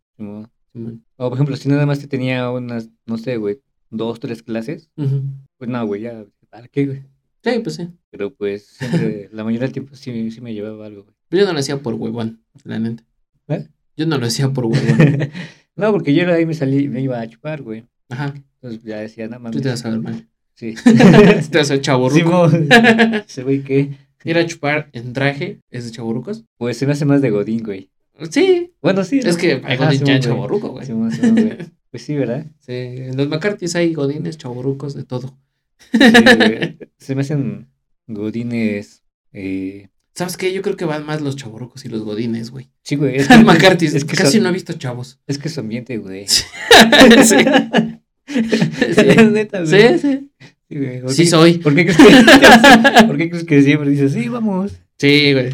E: O por ejemplo, si nada más te tenía unas, no sé, güey, dos, tres clases, pues no, güey, ya, ¿para qué, güey?
C: Sí, pues sí.
E: Pero pues siempre, <laughs> la mayoría del tiempo sí, sí me llevaba algo, güey.
C: Pero yo no lo hacía por huevón, la neta.
E: ¿Eh?
C: Yo no lo hacía por <laughs> huevón.
E: no, porque yo ahí me salí, me iba a chupar, güey.
C: Ajá.
E: Entonces ya decía, nada más.
C: Tú te vas a ver mal.
E: Sí. <laughs>
C: te vas a.
E: Simón. Ese güey que,
C: Ir a chupar en traje es de chaburrucos.
E: pues se me hace más de Godín, güey.
C: Sí.
E: Bueno, sí.
C: Es que hay godín ya
E: Simón, güey.
C: chaburruco, güey.
E: Simón, Simón, güey. <laughs> Pues sí, ¿verdad?
C: Sí, en los McCarthy's hay godines, chaburrucos, de todo.
E: Sí. <laughs> Se me hacen Godines. Eh...
C: ¿Sabes qué? Yo creo que van más los chaburrucos y los godines, güey.
E: Sí, güey. Es <laughs> que,
C: McCarthy's,
E: es que
C: casi
E: son-
C: no he visto chavos.
E: es que su ambiente, güey.
C: sí.
E: La neta, güey.
C: Sí, sí.
E: Sí, güey. ¿Por
C: Sí soy.
E: ¿Por qué crees que, ¿por qué crees que siempre dices, sí, vamos?
C: Sí, güey.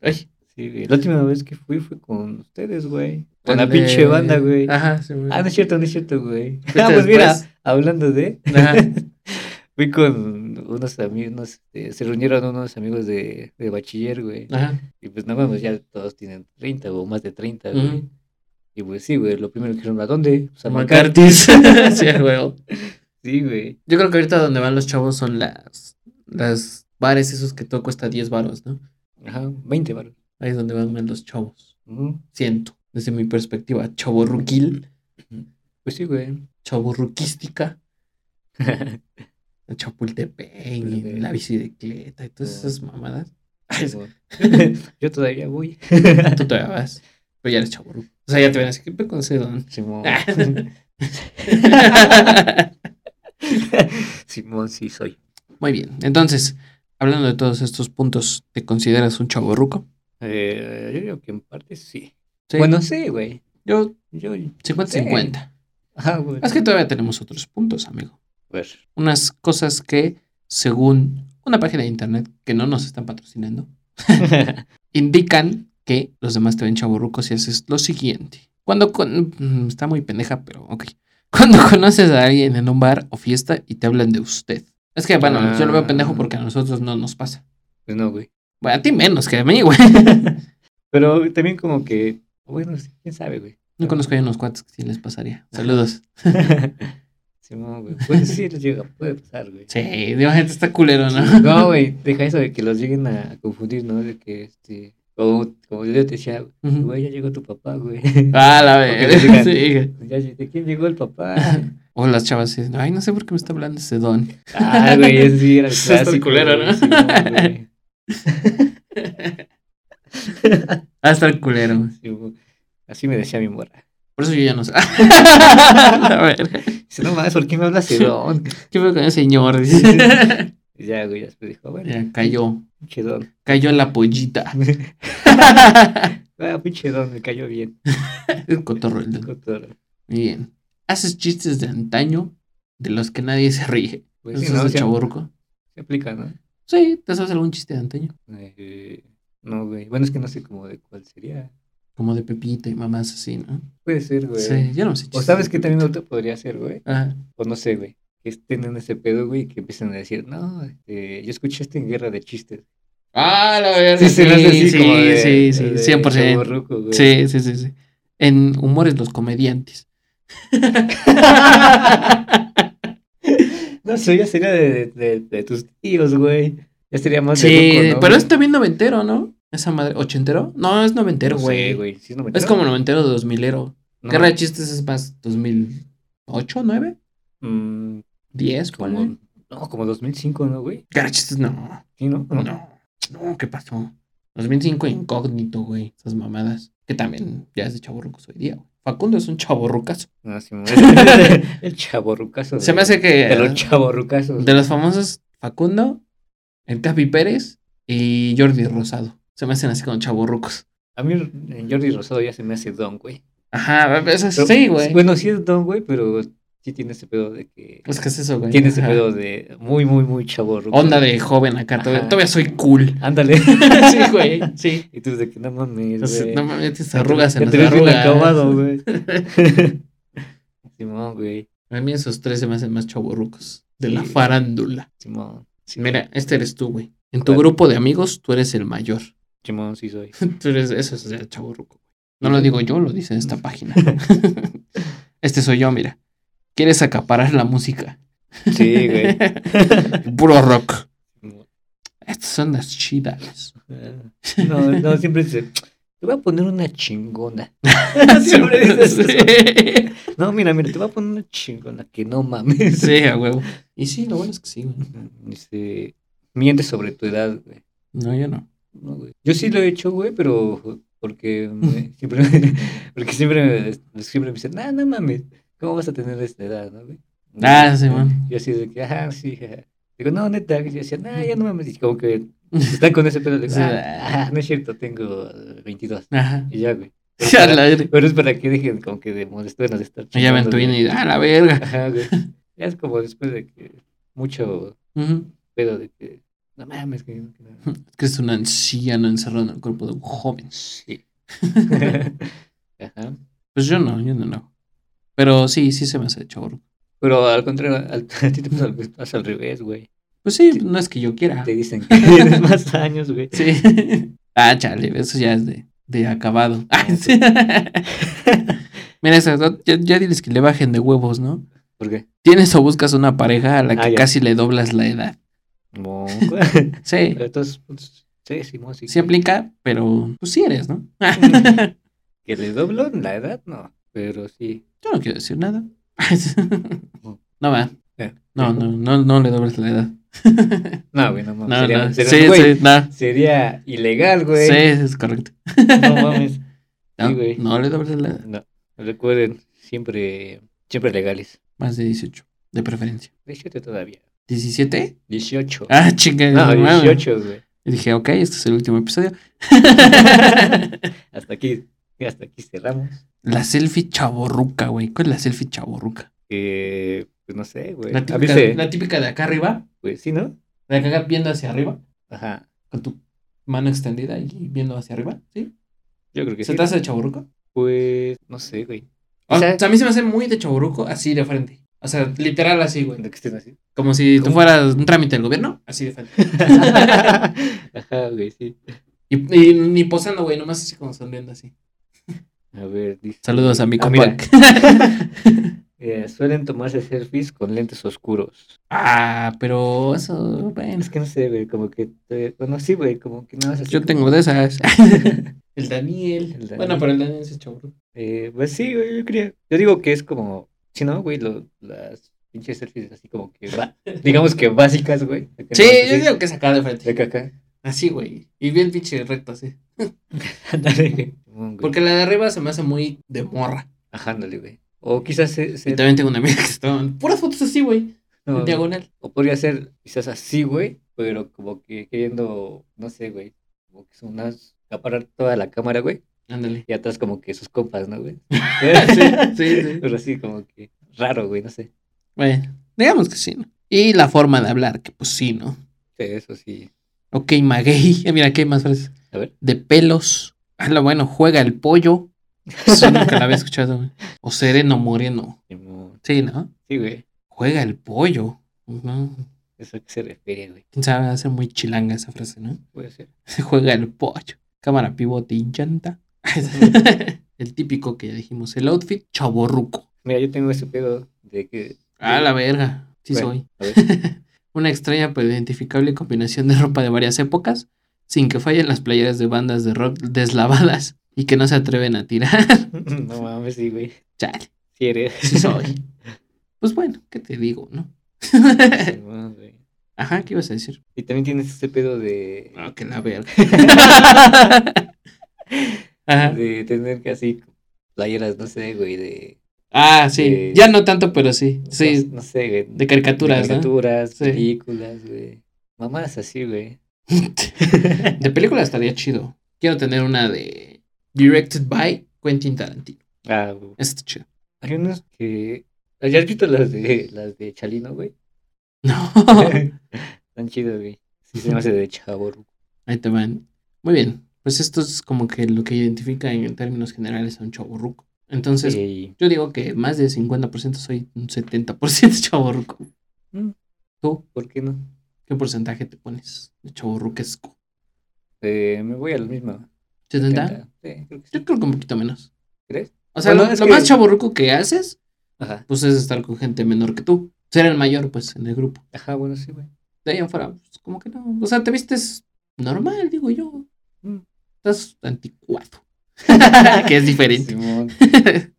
C: Ay,
E: Sí. La última vez que fui fue con ustedes, güey. Con la pinche banda, güey.
C: Ajá, sí, güey.
E: Ah, no es cierto, no es cierto, güey.
C: Fuiste <laughs>
E: Ah, pues mira, hablando de.
C: Ajá. <laughs>
E: Fui con unos amigos, este, se reunieron unos amigos de, de bachiller, güey.
C: Ajá.
E: Y pues no mames, ya todos tienen 30 o más de 30, güey. Y pues sí, güey, lo primero que dijeron, ¿a dónde? Pues a
C: McCarthy's. <laughs> sí, güey.
E: Sí, güey.
C: Yo creo que ahorita donde van los chavos son las, las bares esos que todo cuesta 10 varos, ¿no?
E: Ajá, 20 baros.
C: Ahí es donde van más los chavos. Siento, desde mi perspectiva, chaborruquil,
E: Pues sí, güey.
C: chaborruquística, Chapultepec, y
E: Chapultepec.
C: la bicicleta y todas esas mamadas. <laughs>
E: Yo todavía voy.
C: Tú todavía vas. Pero ya eres chaburruco. O sea, ya te ven así, ¿qué pedo con?
E: Simón. <laughs> Simón, sí soy.
C: Muy bien. Entonces, hablando de todos estos puntos, ¿te consideras un chaburruco?
E: Eh, yo digo que en parte sí.
C: Sí.
E: Bueno, sí, güey.
C: yo
E: Yo.
C: 50-50.
E: Ajá, güey.
C: Es que todavía tenemos otros puntos, amigo.
E: Pues,
C: Unas cosas que, según una página de internet que no nos están patrocinando, <laughs> indican que los demás te ven chaburrucos si haces lo siguiente. Cuando con... mm, está muy pendeja, pero ok. Cuando <laughs> conoces a alguien en un bar o fiesta y te hablan de usted. Es que, bueno, yo lo veo pendejo porque a nosotros no nos pasa.
E: pues no, güey.
C: Bueno, a ti menos que a mí, güey. <laughs>
E: Pero también como que, bueno, quién sabe, güey.
C: No conozco a unos cuates que sí les pasaría. Saludos. <laughs>
E: Simón, güey. Pues sí, les llega, puede pasar, güey.
C: Sí, digo, gente está culero, ¿no?
E: No, güey, deja eso de que los lleguen a confundir, ¿no? De que, este, como, como yo te decía, güey, ya llegó tu papá, güey.
C: Ah, la
E: digan,
C: Sí.
E: Ya, ¿De quién llegó el papá? <laughs>
C: O las chavas dicen, ay, no sé por qué me está hablando ese don.
E: Ah, güey, sí era el
C: Eso está
E: clásico.
C: culero, ¿no?
E: güey, Simón, güey.
C: Ah, está el culero.
E: Así me decía mi morra.
C: Por eso yo ya no sé. <laughs> A ver,
E: Dice, no mames, ¿por qué me hablas sedón?
C: ¿qué fue con el señor? Dice. <laughs>
E: Ya, güey, ya después dijo, bueno,
C: Ya cayó.
E: pinche don.
C: Cayó la pollita. <laughs>
E: Ah, pinche don, me cayó bien.
C: El cotorro el don.
E: Cotorro.
C: Bien. Haces chistes de antaño de los que nadie se ríe.
E: Pues sí,
C: ¿Eso
E: no,
C: es de
E: se,
C: chavorruco?
E: se aplica, ¿no?
C: Sí, ¿te sabes algún chiste de antaño?
E: Eh, no, güey. Bueno, es que no sé cómo de cuál sería.
C: Como de Pepito y mamás así, ¿no?
E: Puede ser, güey.
C: Sí, yo no sé
E: O sabes que también otro podría ser, güey.
C: Ajá.
E: O no sé, güey. Que estén en ese pedo, güey, y que empiezan a decir, no, este, yo escuché esto en Guerra de Chistes.
C: Ah, la verdad.
E: Sí,
C: Sí, sí,
E: como de-
C: sí, sí,
E: de
C: 100%.
E: chavorruco, güey.
C: Sí, sí, sí, sí. En humores los comediantes. <laughs> <laughs>
E: No sé, ya sería de, de, de tus tíos, güey. Ya sería más de
C: Sí,
E: ruco, ¿no,
C: pero
E: güey?
C: es también noventero, ¿no? Esa madre, ¿ochentero? No, es noventero,
E: No sé,
C: güey.
E: güey. ¿Sí es,
C: es
E: noventero?
C: como noventero de 2000ero.
E: No,
C: Guerra de chistes es más 2008, 9,
E: mm,
C: 10, ponle.
E: como, no, como 2005, ¿no, güey?
C: Guerra de chistes no.
E: Sí, ¿no?
C: No, no, ¿qué pasó? 2005 incógnito, güey. Esas mamadas. Que también ya es de chaborrucos hoy día, güey. Facundo es un chaborrucazo.
E: No, sí, mo- <laughs> el chaborrucazo.
C: Se me hace que
E: De los chaborrucazos.
C: de los famosos Facundo, el Capi Pérez y Jordi Rosado. Se me hacen así como chaborrucos.
E: A mí en Jordi Rosado ya se me hace don, güey.
C: Ajá, eso es-
E: Pero-
C: sí, güey.
E: Bueno, sí es don, güey, pero sí tiene ese pedo de que...
C: Es que es eso, güey.
E: tiene ese
C: Ajá.
E: pedo de muy, muy, muy chaborruco.
C: Onda de joven acá. Todavía, soy cool.
E: Ándale. <laughs>
C: sí, güey. Sí.
E: Y tú de que no mames,
C: Entonces,
E: güey.
C: no mames, tienes arrugas en las
E: bien
C: arrugas.
E: acabado, güey. <laughs> Simón, güey.
C: A mí esos tres se me hacen más chaborrucos. De la farándula.
E: Simón. Sí,
C: Mira, este eres tú, güey. En tu grupo de amigos, tú eres el mayor.
E: Simón, sí soy. <laughs>
C: Tú eres, eso es el chaborruco. No lo digo yo, lo dice en esta página. este soy yo, mira. Quieres acaparar la música.
E: Sí, güey. <laughs>
C: Puro rock. Estas son las chidas.
E: No, no, siempre dice, te voy a poner una chingona. <laughs> siempre dices eso. No, mira, mira, te voy a poner una chingona, que no mames.
C: Sí, a huevo. Y sí, lo bueno es que sí, güey.
E: Dice, mientes sobre tu edad, güey.
C: No, yo no.
E: No, güey. Yo sí lo he hecho, güey, pero porque me- siempre, <laughs> porque siempre, me- siempre me dicen, no, no mames, ¿cómo vas a tener esta edad, no, güey?
C: Ah, sí, man.
E: Yo así de que, ajá, sí, ajá. Digo, no, neta, y yo decía, no, ya no mames, y como que están con ese pedo de, <laughs>
C: Sí.
E: ah, ah, no es cierto, tengo eh, 22,
C: Ajá.
E: y ya, güey. <laughs> Pero,
C: Ya
E: para,
C: la verga.
E: pero es para que dejen como que de molestarnos de estar
C: Ya ven tu y ah, la verga.
E: Ajá, güey. <laughs> Ya es como después de que mucho
C: Ujú.
E: pedo de que, no mames, que... que no".
C: Es que es un anciano encerrado en el cuerpo de un joven.
E: Sí. Ajá.
C: Pues yo no, yo no lo hago. Pero sí, sí se me hace chaborruco.
E: Pero al contrario, al- <laughs> a ti te pasa al, pasa al revés, güey.
C: Pues sí, no es que yo quiera.
E: Te dicen <laughs> que tienes más años, güey.
C: Sí. <laughs> ah, chale, eso ya es de, de acabado. Sí. Mira, eso, ya, ya diles que le bajen de huevos, ¿no?
E: ¿Por qué?
C: Tienes o buscas una pareja a la que
E: Ah, ya.
C: casi le doblas la edad.
E: No.
C: Sí,
E: Entonces, pues, sí, sí, sí.
C: sí aplica, pero pues sí eres, ¿no?
E: Que le doblo la edad, no. Pero sí.
C: Yo no quiero decir nada. <laughs> no va. No, no, no, no le dobles la edad.
E: No, güey, no mames.
C: No,
E: sería,
C: no.
E: sería-
C: Sí,
E: güey,
C: sí, no.
E: sería ilegal, güey.
C: Sí, es correcto.
E: No mames. <laughs>
C: No,
E: Sí, güey.
C: no le dobles la
E: No, recuerden, siempre, siempre legales.
C: más de 18, de preferencia.
E: 18 todavía.
C: ¿17?
E: 18.
C: Ah, chinga.
E: no,
C: no mames.
E: 18, güey.
C: Y dije, ok, este es el último episodio. <laughs>
E: Hasta aquí, hasta aquí cerramos.
C: La selfie chaborruca, güey. ¿Cuál es la selfie chaborruca?
E: Eh, pues no sé, güey.
C: La
E: A
C: típica, la típica de acá arriba.
E: pues sí, ¿no?
C: De acá viendo hacia arriba.
E: Ajá.
C: Con tu mano extendida y viendo hacia arriba. ¿Sí?
E: Yo creo que
C: ¿Se
E: sí.
C: te hace de chaborruco?
E: Pues, no sé, güey.
C: O sea, a mí se me hace muy de chaborruco así de frente. O sea, literal así, güey.
E: De que estén así.
C: Como si tú fueras un trámite del gobierno, así de frente. <laughs>
E: Ajá, güey, sí.
C: Y, y ni posando, güey, nomás así como sonriendo así.
E: A ver, dice.
C: Saludos a mi
E: Ah,
C: compa. <laughs>
E: Eh, suelen tomarse selfies con lentes oscuros.
C: ah, pero eso, bueno.
E: Es que no sé, güey, como que. te- Bueno, sí, güey, como que no es así.
C: Yo
E: como-
C: tengo de esas. <laughs> el Daniel.
E: El Daniel.
C: Bueno, pero el Daniel es chaborruco.
E: Eh, pues sí, güey, yo creo. Yo digo que es como. Si no, güey, lo- las pinches selfies así como que. va- <laughs> digamos que básicas, güey.
C: Sí, yo
E: así,
C: digo que es acá de
E: De
C: frente.
E: acá, acá.
C: Así, güey. Y bien pinche recto, así. <laughs>
E: Ándale, güey.
C: Porque la de arriba se me hace muy de morra.
E: Ajá, ándale, güey. O quizás se, se-
C: Y también tengo una amiga que estaban puras fotos así, güey.
E: no,
C: En diagonal.
E: O podría ser quizás así, güey, pero como que queriendo, no sé, güey, como que son unas, acaparar toda la cámara, güey,
C: Ándale.
E: y atrás como que sus compas, ¿no, güey? <laughs>
C: sí, sí, sí.
E: Pero así como que raro, güey, no sé.
C: Bueno, digamos que sí, ¿no? Y la forma de hablar, que pues sí, ¿no?
E: Sí, eso sí.
C: Ok, maguey. Eh, <laughs> Mira, aquí hay más frases.
E: A ver.
C: De pelos. <laughs> Ah, lo bueno, juega el pollo. Eso nunca la había escuchado, güey. O sereno moreno. Sí, ¿no?
E: Sí, güey.
C: Juega el pollo.
E: ¿Eso a qué se refiere, güey?
C: Quién sabe, hace muy chilanga esa frase, ¿no?
E: Puede ser. <laughs>
C: Se juega el pollo. Cámara pivote y llanta. <laughs> el típico que ya dijimos. El outfit chaborruco.
E: Mira, yo tengo ese pedo de que...
C: Ah, la verga. Sí
E: Bueno,
C: soy.
E: A ver.
C: Una extraña pero identificable combinación de ropa de varias épocas, sin que fallen las playeras de bandas de rock deslavadas y que no se atreven a tirar. <laughs>
E: no mames, sí, güey.
C: Chale,
E: Sí eres.
C: sí soy. Pues bueno, ¿qué te digo, no?
E: Güey.
C: Ajá, ¿qué ibas a decir?
E: Y también tienes ese pedo de...
C: Ah, que la verga. <laughs> Ajá.
E: de tener que así playeras, no sé, güey, de...
C: Ah, sí.
E: de-
C: Ya no tanto, pero sí. Sí,
E: No, no sé, güey.
C: de caricaturas,
E: de
C: ¿no?
E: caricaturas,
C: Sí.
E: películas, güey. Mamás así, güey. <laughs>
C: De película estaría chido. Quiero tener una de Directed by Quentin Tarantino.
E: Ah, güey.
C: Está chido.
E: hay unos que... ¿Ya has visto las de las de Chalino, güey?
C: No. <laughs>
E: Están chidos, güey. Sí, se me hace de chavo.
C: Ahí te van. Muy bien. Pues esto es como que lo que identifica en términos generales a un chaborruco. Entonces, yo digo que más de 50% soy un 70% <laughs> chaborruco.
E: Mm,
C: ¿Tú
E: ¿Por qué no?
C: Qué porcentaje te pones de chaborruquesco?
E: Eh, me voy a la misma.
C: ¿70?
E: Sí, creo que sí.
C: Yo creo que un poquito menos.
E: ¿Crees?
C: O sea,
E: Bueno,
C: lo, lo
E: que-
C: más chaborruco que haces,
E: Ajá.
C: pues es estar con gente menor que tú. Ser el mayor, pues, en el grupo.
E: Ajá, bueno, sí, güey.
C: De ahí en fuera, pues, como que no. O sea, te vistes normal, digo yo.
E: Mm.
C: Estás anticuado. <laughs> <laughs> que es diferente. <laughs>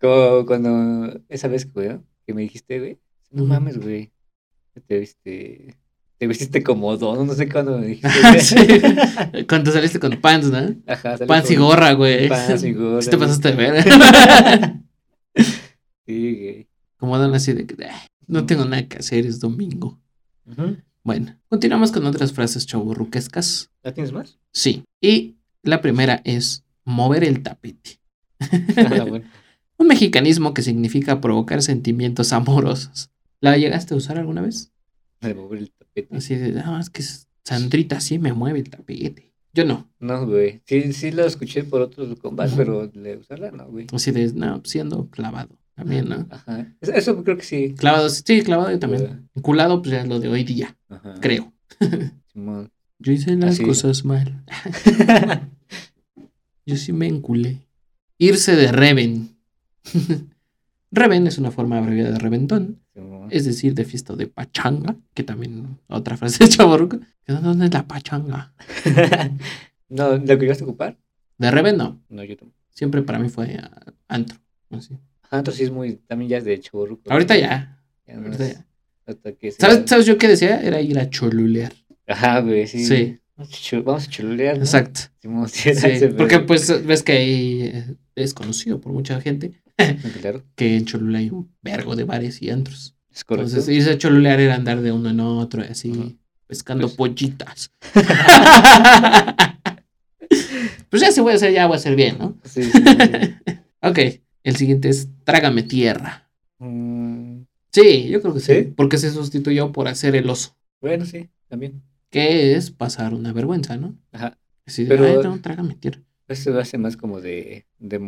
E: Como cuando esa vez, güey, que me dijiste, güey, no mames, güey. Te viste, te vestiste como don, no sé cuándo me dijiste. <laughs> <laughs>
C: Sí. Cuando saliste con pants, ¿no?
E: Ajá,
C: Pants y gorra, güey.
E: Pants y gorra.
C: Sí te pasaste de ver. <laughs>
E: Sí, güey.
C: Como dan así de que "Ah, no tengo nada que hacer, es domingo. Bueno, continuamos con otras frases chaburruquescas.
E: ¿Ya tienes más?
C: Sí. Y la primera es mover el tapete.
E: Ah, bueno.
C: Un mexicanismo que significa provocar sentimientos amorosos. ¿La llegaste a usar alguna vez?
E: De mover el tapete.
C: Así de, no, es que Sandrita sí me mueve el tapete. Yo no.
E: No, güey. Sí, sí lo escuché por otros
C: Ujú.
E: pero de usarla no, güey.
C: Así de, no, siendo clavado. También, ¿no?
E: Ajá. Eso, creo que sí.
C: Clavado, sí, clavado yo también. Culado, pues ya es lo de hoy día,
E: Ajá.
C: creo.
E: Simón.
C: Yo hice las
E: Así.
C: cosas mal. <laughs> Yo sí me enculé. Irse de Reven. <laughs> Reven es una forma abreviada de reventón, Es decir, de fiesta de pachanga, que también otra frase de chaborruco. ¿Dónde es la pachanga? <laughs>
E: no, ¿lo que ibas a ocupar?
C: De Reven no,
E: No, yo tampoco.
C: siempre para mí fue ah, antro. así.
E: Ajá, entonces sí es muy, también ya es de chaborruco.
C: Ahorita ya,
E: Ya no
C: ahorita
E: es-
C: ya.
E: Hasta que se-
C: ¿Sabes, ¿Sabes yo qué decía? Era ir a cholulear.
E: Ajá, güey, sí.
C: Sí.
E: Vamos a ¿no?
C: Exacto.
E: Sí,
C: porque pues ves que ahí es conocido por mucha gente
E: Claro, <laughs>
C: que en Cholula hay un vergo de bares y antros.
E: Es correcto.
C: Entonces, irse a cholulear era andar de uno en otro, y así, pescando
E: Pues-
C: pollitas. <laughs> pues ya se voy a hacer, ya voy a hacer bien, ¿no?
E: Sí, sí, sí. <laughs>
C: Ok, el siguiente es Trágame Tierra.
E: Mm,
C: Sí, yo creo que sí,
E: ¿Sí?
C: porque se sustituyó por hacer el oso,
E: bueno, sí, también.
C: que es pasar una vergüenza, ¿no?
E: Ajá.
C: Así
E: Pero-
C: ay, no, trágame tierra.
E: Eso hace más como de, de,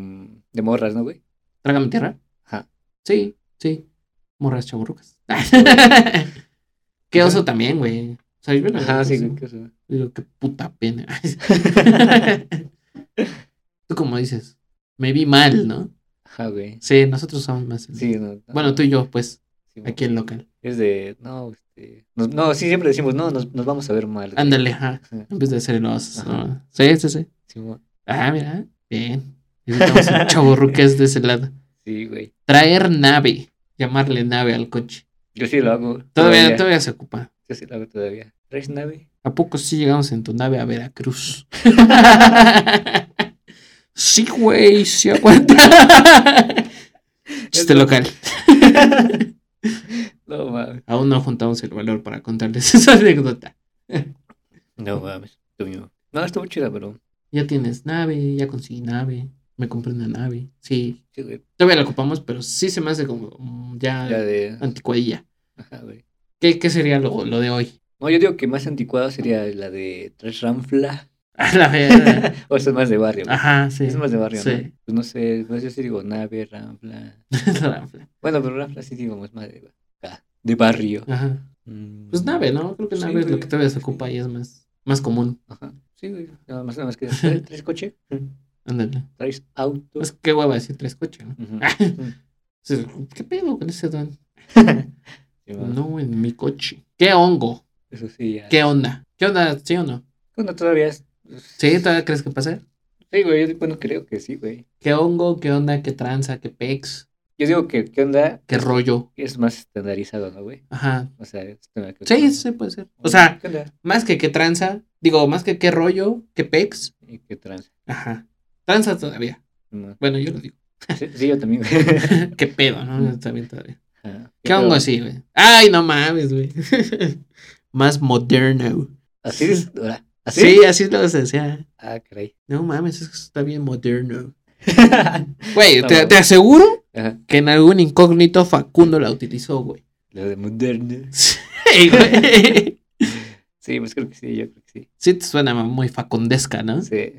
E: de morras, ¿no, güey?
C: ¿Trágame tierra?
E: Ajá.
C: Sí, sí. Morras chaburrucas. <laughs> Qué oso también, güey. O sea, yo la
E: Ajá, sí, eso-
C: Digo, qué puta pena. <laughs> <laughs> Tú como dices, me vi mal, ¿no?
E: Ajá, güey.
C: Sí, nosotros somos más.
E: Sí, no, no,
C: Bueno, tú y yo, pues,
E: sí,
C: aquí en local.
E: Es de, no, este, no, sí, siempre decimos, no, nos, nos vamos a ver mal.
C: Ándale, ajá.
E: Ajá.
C: En vez de hacer el oso. Sí, sí, sí. Ah, mira, bien. Necesitamos un de ese lado.
E: Sí, güey.
C: Traer nave. Llamarle nave al coche.
E: Yo sí lo hago.
C: Todavía, todavía se ocupa.
E: Yo sí lo hago todavía. ¿Traes nave?
C: ¿A poco sí llegamos en tu nave a Veracruz? <laughs> sí, güey, sí aguanta. Chiste local. <laughs>
E: No mames.
C: Aún no juntamos el valor para contarles <laughs> esa anécdota.
E: No mames. Tú mismo. No, estuvo chida, pero.
C: Ya tienes nave, ya conseguí nave, me compré una nave. Sí,
E: Sí, güey.
C: todavía la ocupamos, pero sí se me hace como mm, ya,
E: Ya de.
C: anticuadilla.
E: Ajá, güey.
C: ¿Qué, qué sería lo, lo de hoy?
E: No, yo digo que más anticuado sería la de Trash Ramfla. <laughs>
C: A la. <laughs>
E: O eso es más de barrio. güey.
C: Ajá, sí.
E: Es más de barrio, ¿no?
C: Sí.
E: Pues no sé, pues yo sí digo nave, Ramfla. <laughs>
C: Ranfla.
E: Bueno, pero Ramfla sí digo es más de, acá, de barrio.
C: Ajá.
E: Mm,
C: Pues nave, ¿no? Creo que
E: Sí,
C: nave es lo que todavía se ocupa y es más, más común.
E: Ajá. Sí, güey. Nada más, nada más que. ¿Traes, traes coche?
C: Ándale.
E: ¿Traes auto?
C: Es que hueva decir tres coches, ¿no? <laughs> ¿Qué pedo con ese don? <laughs> No, en mi coche. ¿Qué hongo?
E: Eso sí, ya.
C: ¿Qué onda? ¿Qué onda? ¿Sí o no?
E: Bueno, todavía es.
C: ¿Sí? ¿Todavía crees que pasa?
E: Sí, güey. yo- Bueno, creo que sí, güey.
C: ¿Qué hongo? ¿Qué onda? ¿Qué tranza? ¿Qué pex?
E: Yo digo que, ¿qué onda?
C: ¿Qué rollo?
E: Es más estandarizado, ¿no, güey?
C: Ajá.
E: O sea, es que-
C: Sí, sí puede ser. O sea,
E: ¿Qué
C: más que qué tranza, digo, más que qué rollo, qué pex.
E: ¿Y qué trans?
C: Ajá. Tranza todavía.
E: No.
C: Bueno, yo lo digo.
E: Sí, sí, yo también. <laughs>
C: ¿Qué pedo, no? Está bien todavía.
E: Ajá.
C: ¿Qué hongo así, güey? Ay, no mames, güey. <laughs> Más moderno.
E: Así es. ¿Así?
C: Sí, así lo se decía.
E: Ah, caray.
C: No mames, es que está bien moderno. <laughs> Güey,
E: No
C: te, te aseguro
E: Ajá.
C: que en algún incógnito Facundo la utilizó, güey.
E: Lo de moderno.
C: Sí, güey.
E: Sí, pues creo que sí, yo creo que sí.
C: Sí te suena muy facondesca, ¿no?
E: Sí.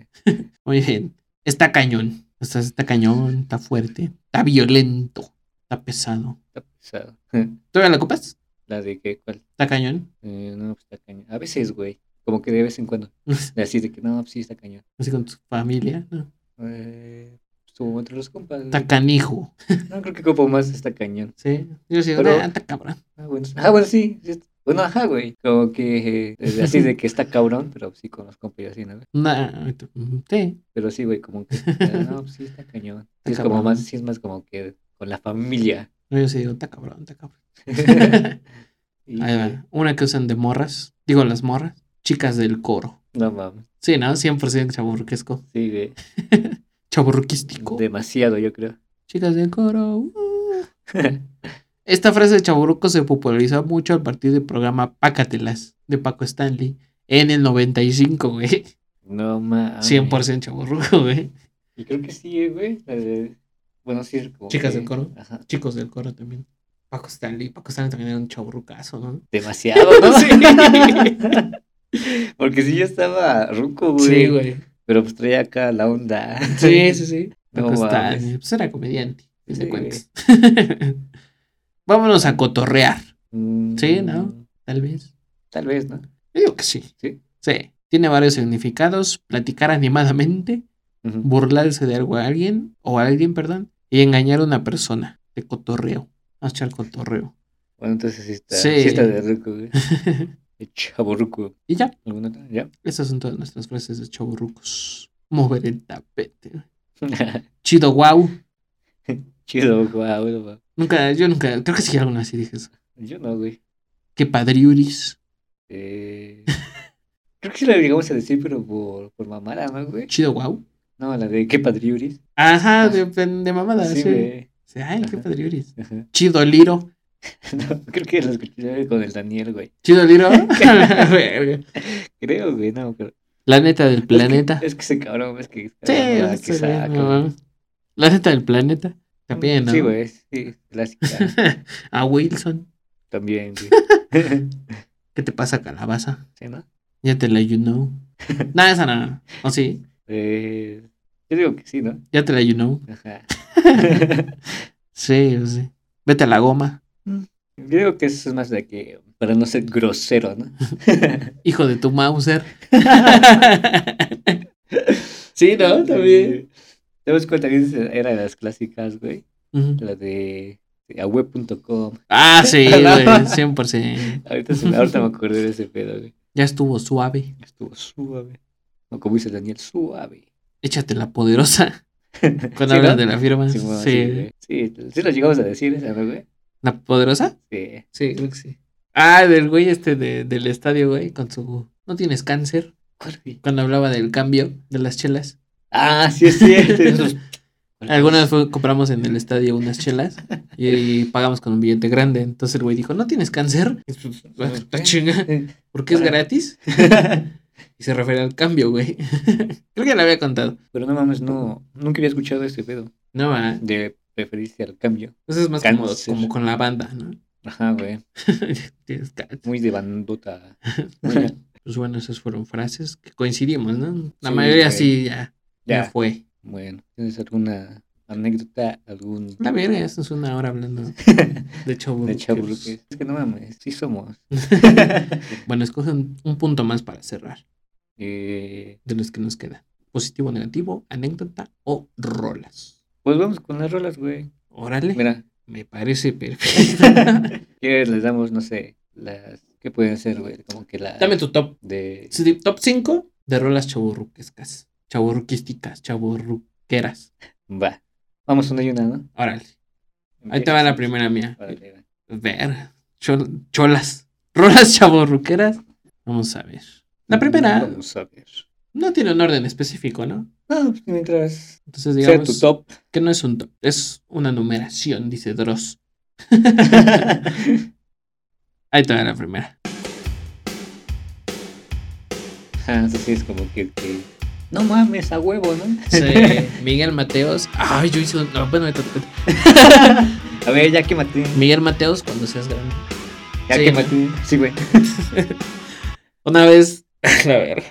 C: Muy bien. Está cañón. Está, está cañón, está fuerte, está violento, está pesado.
E: Está pesado. <laughs>
C: ¿Todavía la ocupas?
E: ¿La de qué? ¿Cuál?
C: Está cañón.
E: Eh, no, pues está cañón. A veces, güey. Como que de vez en cuando. <laughs> Así de que no, pues sí está cañón.
C: Así con tu familia, ¿no?
E: Eh, estuvo entre los compas. güey.
C: Está canijo.
E: No, creo que como más está cañón.
C: Sí. Yo sí,
E: Pero-
C: "Nah, está cabrón.
E: Ah, bueno, ah, bueno, sí. sí Bueno, ajá, güey. Como que eh, así de que está <laughs> cabrón, pero sí con los compas y así, ¿no?
C: Nah, sí.
E: Pero sí, güey, como que <laughs> ah, no, pues sí está cañón. Sí,
C: Está
E: es como más, sí es más como que con la familia.
C: Yo sí digo, está cabrón, está cabrón.
E: Y- <laughs>
C: Ahí va. Una que usan de morras. Digo, las morras. Chicas del coro.
E: No mames.
C: Sí, ¿no? 100% chaburruquesco.
E: Sí, güey.
C: Chaburruquístico.
E: Demasiado, yo creo.
C: Chicas del coro. uh. Esta frase de chaburruco se popularizó mucho a partir del programa Pácatelas de Paco Stanley en el 95, güey.
E: no mames.
C: 100% chaburruco, güey.
E: Y creo que sí, eh, güey. de- Bueno, sí, es como.
C: Chicas
E: que-
C: del coro.
E: Ajá.
C: Chicos del coro también. Paco Stanley. Paco Stanley también era un chaburrucazo, ¿no?
E: Demasiado, ¿no? <laughs>
C: Sí. <laughs>
E: Porque sí, yo estaba ruco, güey.
C: Sí, güey.
E: Pero pues traía acá la onda.
C: Sí, sí, sí. <laughs>
E: No
C: Paco. Stanley. Pues era comediante,
E: Sí.
C: Vámonos a cotorrear,
E: Mm,
C: Sí, ¿no? tal vez.
E: Tal vez, ¿no?
C: Yo digo que sí.
E: Sí.
C: Sí. Tiene varios significados. Platicar animadamente, burlarse de algo a alguien, o a alguien, perdón, y engañar a una persona. De cotorreo. Vamos a echar cotorreo.
E: Bueno, entonces sí está,
C: Sí.
E: sí. está de ruco, güey. <laughs> De chaborruco.
C: y ya.
E: ¿Alguna otra? ¿Ya?
C: Esas son todas nuestras frases de chaburrucos. Mover el tapete. <laughs> Chido, wow.
E: Chido, guau, guau.
C: Nunca, yo nunca, creo que sí alguna así dije eso.
E: Yo no, güey.
C: ¿Qué padriuris?
E: Eh, <laughs> creo que sí la llegamos a decir, pero por, por mamada, ¿no, güey?
C: Chido, wow.
E: No, la de qué padriuris.
C: Ajá, de, de mamada,
E: Sí,
C: sí.
E: güey.
C: Ay, qué
E: Ajá.
C: padriuris.
E: Ajá.
C: Chido Liro. <laughs>
E: No, creo que la escuché con el Daniel, güey.
C: Chido Liro. <laughs>
E: Creo, güey, no, pero.
C: La neta del planeta.
E: Es que ese cabrón, es que.
C: Sí,
E: cada mamada
C: sí,
E: que
C: sí,
E: saca,
C: no
E: güey.
C: mames. La neta del planeta. También, ¿no?
E: Sí, güey, sí, clásica. <laughs>
C: A Wilson.
E: También, güey. <laughs>
C: ¿Qué te pasa, calabaza?
E: ¿Sí, no?
C: Ya te la you know. <laughs> Nada, esa no. ¿O sí?
E: Eh, yo digo que sí, ¿no?
C: Ya te la you know.
E: Ajá.
C: Sí, sí. Vete a la goma.
E: Yo digo que eso es más de que. Para no ser grosero, ¿no?
C: Hijo de tu Mauser. sí, ¿no? También.
E: ¿Sabes cuál también era de las clásicas, güey? La de, de aweb.com.
C: Ah, sí, <laughs> güey. 100%.
E: Ahorita, se me- ahorita me acordé de ese pedo, güey.
C: Ya estuvo suave.
E: Estuvo suave. O como dice Daniel, suave.
C: Échate la poderosa. <laughs> Cuando
E: ¿Sí,
C: hablas
E: no?
C: de la firma.
E: Sí,
C: Sí.
E: bueno, sí, güey. sí, sí lo llegamos a decir esa, ¿no, güey?
C: ¿La poderosa?
E: Sí.
C: Sí, creo que sí. Ah, del güey este de- del estadio, güey, con su... ¿No tienes cáncer? Cuando hablaba del cambio de las chelas.
E: Ah, sí es cierto. <laughs>
C: Alguna vez fue- compramos en el estadio unas chelas y, pagamos con un billete grande. Entonces el güey dijo, ¿no tienes cáncer? Y pues, "Ah, chinga, ¿Por qué es gratis? <laughs> Y se refiere al cambio, güey. <laughs> Creo que le había contado.
E: Pero no mames, no, nunca había escuchado ese pedo
C: No, va.
E: de preferirse al cambio.
C: Eso es más como, como con la banda, ¿no?
E: Ajá, güey. Muy de bandota.
C: Pues bueno, esas fueron frases que coincidimos, ¿no? La
E: Sí,
C: mayoría
E: güey.
C: sí ya, ya
E: ya.
C: fue.
E: Bueno, ¿tienes alguna anécdota? ¿Algún
C: La verga, esto es una hora hablando <laughs> de chavo.
E: de chaburruques? Es que no mames, sí somos. <laughs>
C: Bueno, escoge un, un punto más para cerrar
E: Eh,
C: de los que nos quedan. Positivo, negativo, anécdota o rolas.
E: pues vamos con las rolas, güey.
C: Órale,
E: Mira,
C: me parece <laughs> perfecto.
E: ¿qué les damos? No sé, las... ¿Qué pueden ser, güey? Como que las...
C: Dame tu top.
E: De...
C: Sí, Top 5 de rolas chaburruquescas. Chaburruquísticas, chaburruqueras.
E: Va. Vamos una y una, ¿no?
C: Órale. Ahí te va la primera mía.
E: Órale, va.
C: Ver. chol- cholas. <laughs> Rolas chaburruqueras. Vamos a ver. La primera
E: Vamos a ver.
C: no tiene un orden específico, ¿no?
E: No, pues mientras
C: Entonces
E: sea
C: digamos
E: tu top.
C: que no es un top, es una numeración, dice Dross. <laughs> Ahí te va la primera.
E: Ajá, eso sí es como que, que- No mames, a huevo, ¿no?
C: Sí, <laughs> Miguel Mateos. Ay, yo hice un. no, bueno.
E: A ver, ya quémate.
C: Miguel Mateos cuando seas grande.
E: Ya
C: Sí,
E: quémate. Sí, güey. <laughs>
C: Una vez. <laughs> La verga.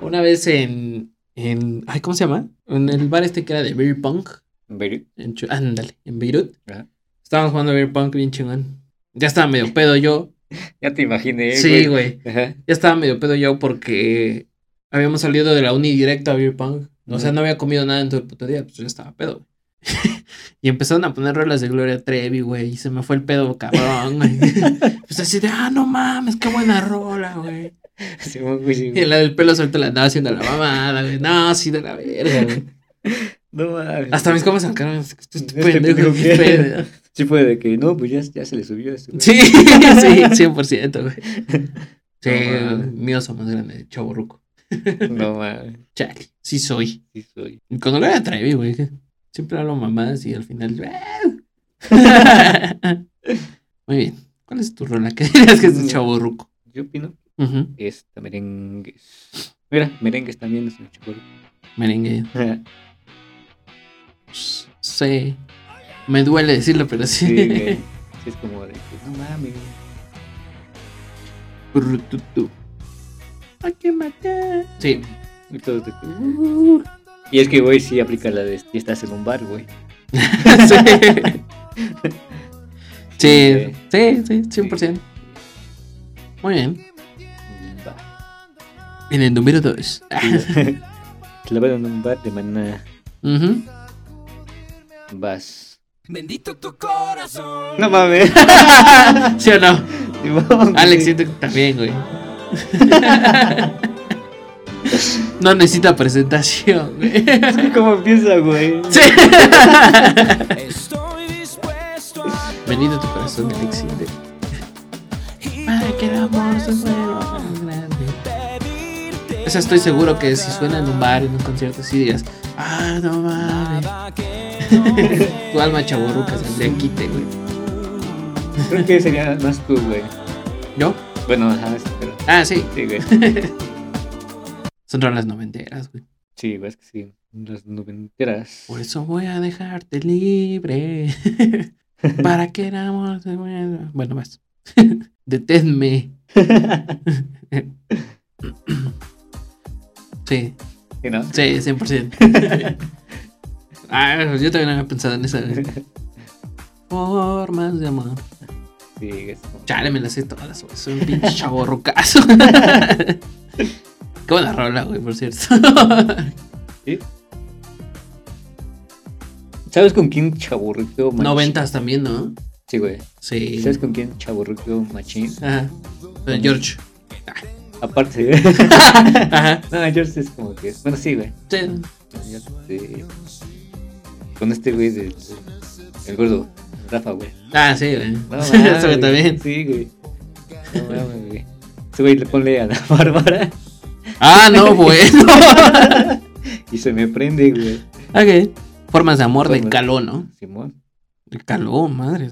C: Una vez en. en ay, ¿cómo se llama? En el bar este que era de Beer Punk.
E: Beirut.
C: En ándale, en Beirut.
E: Ajá.
C: Estábamos jugando Beer Punk bien chingón. Ya estaba medio pedo yo.
E: Ya te imaginé,
C: sí, güey. Ya estaba medio pedo yo porque habíamos salido de la uni directo a Beer Punk. O sea, no había comido nada en todo el puto día, pues ya estaba pedo. güey. <laughs> y empezaron a poner rolas de Gloria Trevi, güey. Y se me fue el pedo cabrón, güey. <laughs> pues así de, ah, no mames, qué buena rola, güey. <laughs>
E: Sí,
C: Y la del pelo suelto la andaba haciendo la mamada, güey. No, sí, de la verga, güey.
E: No mames.
C: Hasta mis compas sacaron, este
E: Este
C: pendejo.
E: Sí fue de que, no, pues ya, ya se le subió güey.
C: Sí, sí, 100%, güey. Sí,
E: No mames.
C: mi oso más grande, chavo ruco.
E: No <laughs> mames.
C: Chale, sí soy.
E: Sí soy.
C: Cuando lo era Trevi, güey. Siempre hablo mamadas y al final. <laughs> Muy bien. ¿Cuál es tu rola? ¿Qué dirías <laughs> que es un chavo ruco?
E: Yo opino
C: Ujú.
E: que es merengues. Mira, merengues también es un chupón.
C: Merengue. Pues, Sí. Me duele decirlo, pero sí.
E: Sí, güey. Sí, es como de no mames.
C: Hay que matar. Sí.
E: Y que, "Uh". Y es que, güey, sí aplica la de si estás en un bar, güey. <laughs> <laughs>
C: sí. Sí, sí, sí, 100%. Muy bien.
E: Va.
C: En el número 2.
E: Clavado <laughs> en un bar de maná. Vas.
F: Bendito tu corazón.
E: No mames.
C: ¿Sí o no? Alex siento también, güey. No necesita presentación, güey.
E: ¿Cómo empieza, güey?
C: Sí.
F: Estoy dispuesto a
C: Venido tu corazón, Alex. siente.
F: y por
C: Para que el amor se grande. Esa estoy seguro que si suena en un bar, en un concierto, sí digas, ah, no mames. <laughs> tu alma chaborruca saldría quite, güey.
E: Creo que sería más tú, güey.
C: ¿Yo?
E: Bueno, pero.
C: Ah, sí.
E: Sí, güey. <laughs>
C: Son las noventeras, güey.
E: Sí, güey, es que sí. Las noventeras.
C: Por eso voy a dejarte libre. <laughs> Para que vuelva. Bueno, más. <laughs> Deténme. Sí,
E: ¿Sí, no?
C: sí, 100%. ah, yo también había pensado en esa. Formas de amor.
E: Sí, es
C: Chale, me las sé todas, güey. Soy un pinche <laughs> chaborrucazo. Qué buena rola, güey, por cierto.
E: ¿Sí? ¿Sabes con quién chaburruqueó machín?
C: Noventas también, ¿no?
E: Sí, güey.
C: Sí.
E: ¿Sabes con quién chaburruqueó machín?
C: Ajá. Pero George.
E: Aparte, güey. <laughs>
C: Ajá.
E: no, George es como que. Bueno, sí, güey.
C: Sí.
E: Con este güey del. El gordo, Rafa, güey.
C: Ah, sí, güey.
E: No, <laughs>
C: Eso güey también.
E: Sí, güey. No mames, güey. Ese güey le pone a la <laughs> Bárbara
C: Ah, no, <laughs> bueno.
E: y se me prende, güey.
C: ok. Formas de amor de
E: Formas-
C: caló, ¿no?
E: Simón.
C: De caló, madre.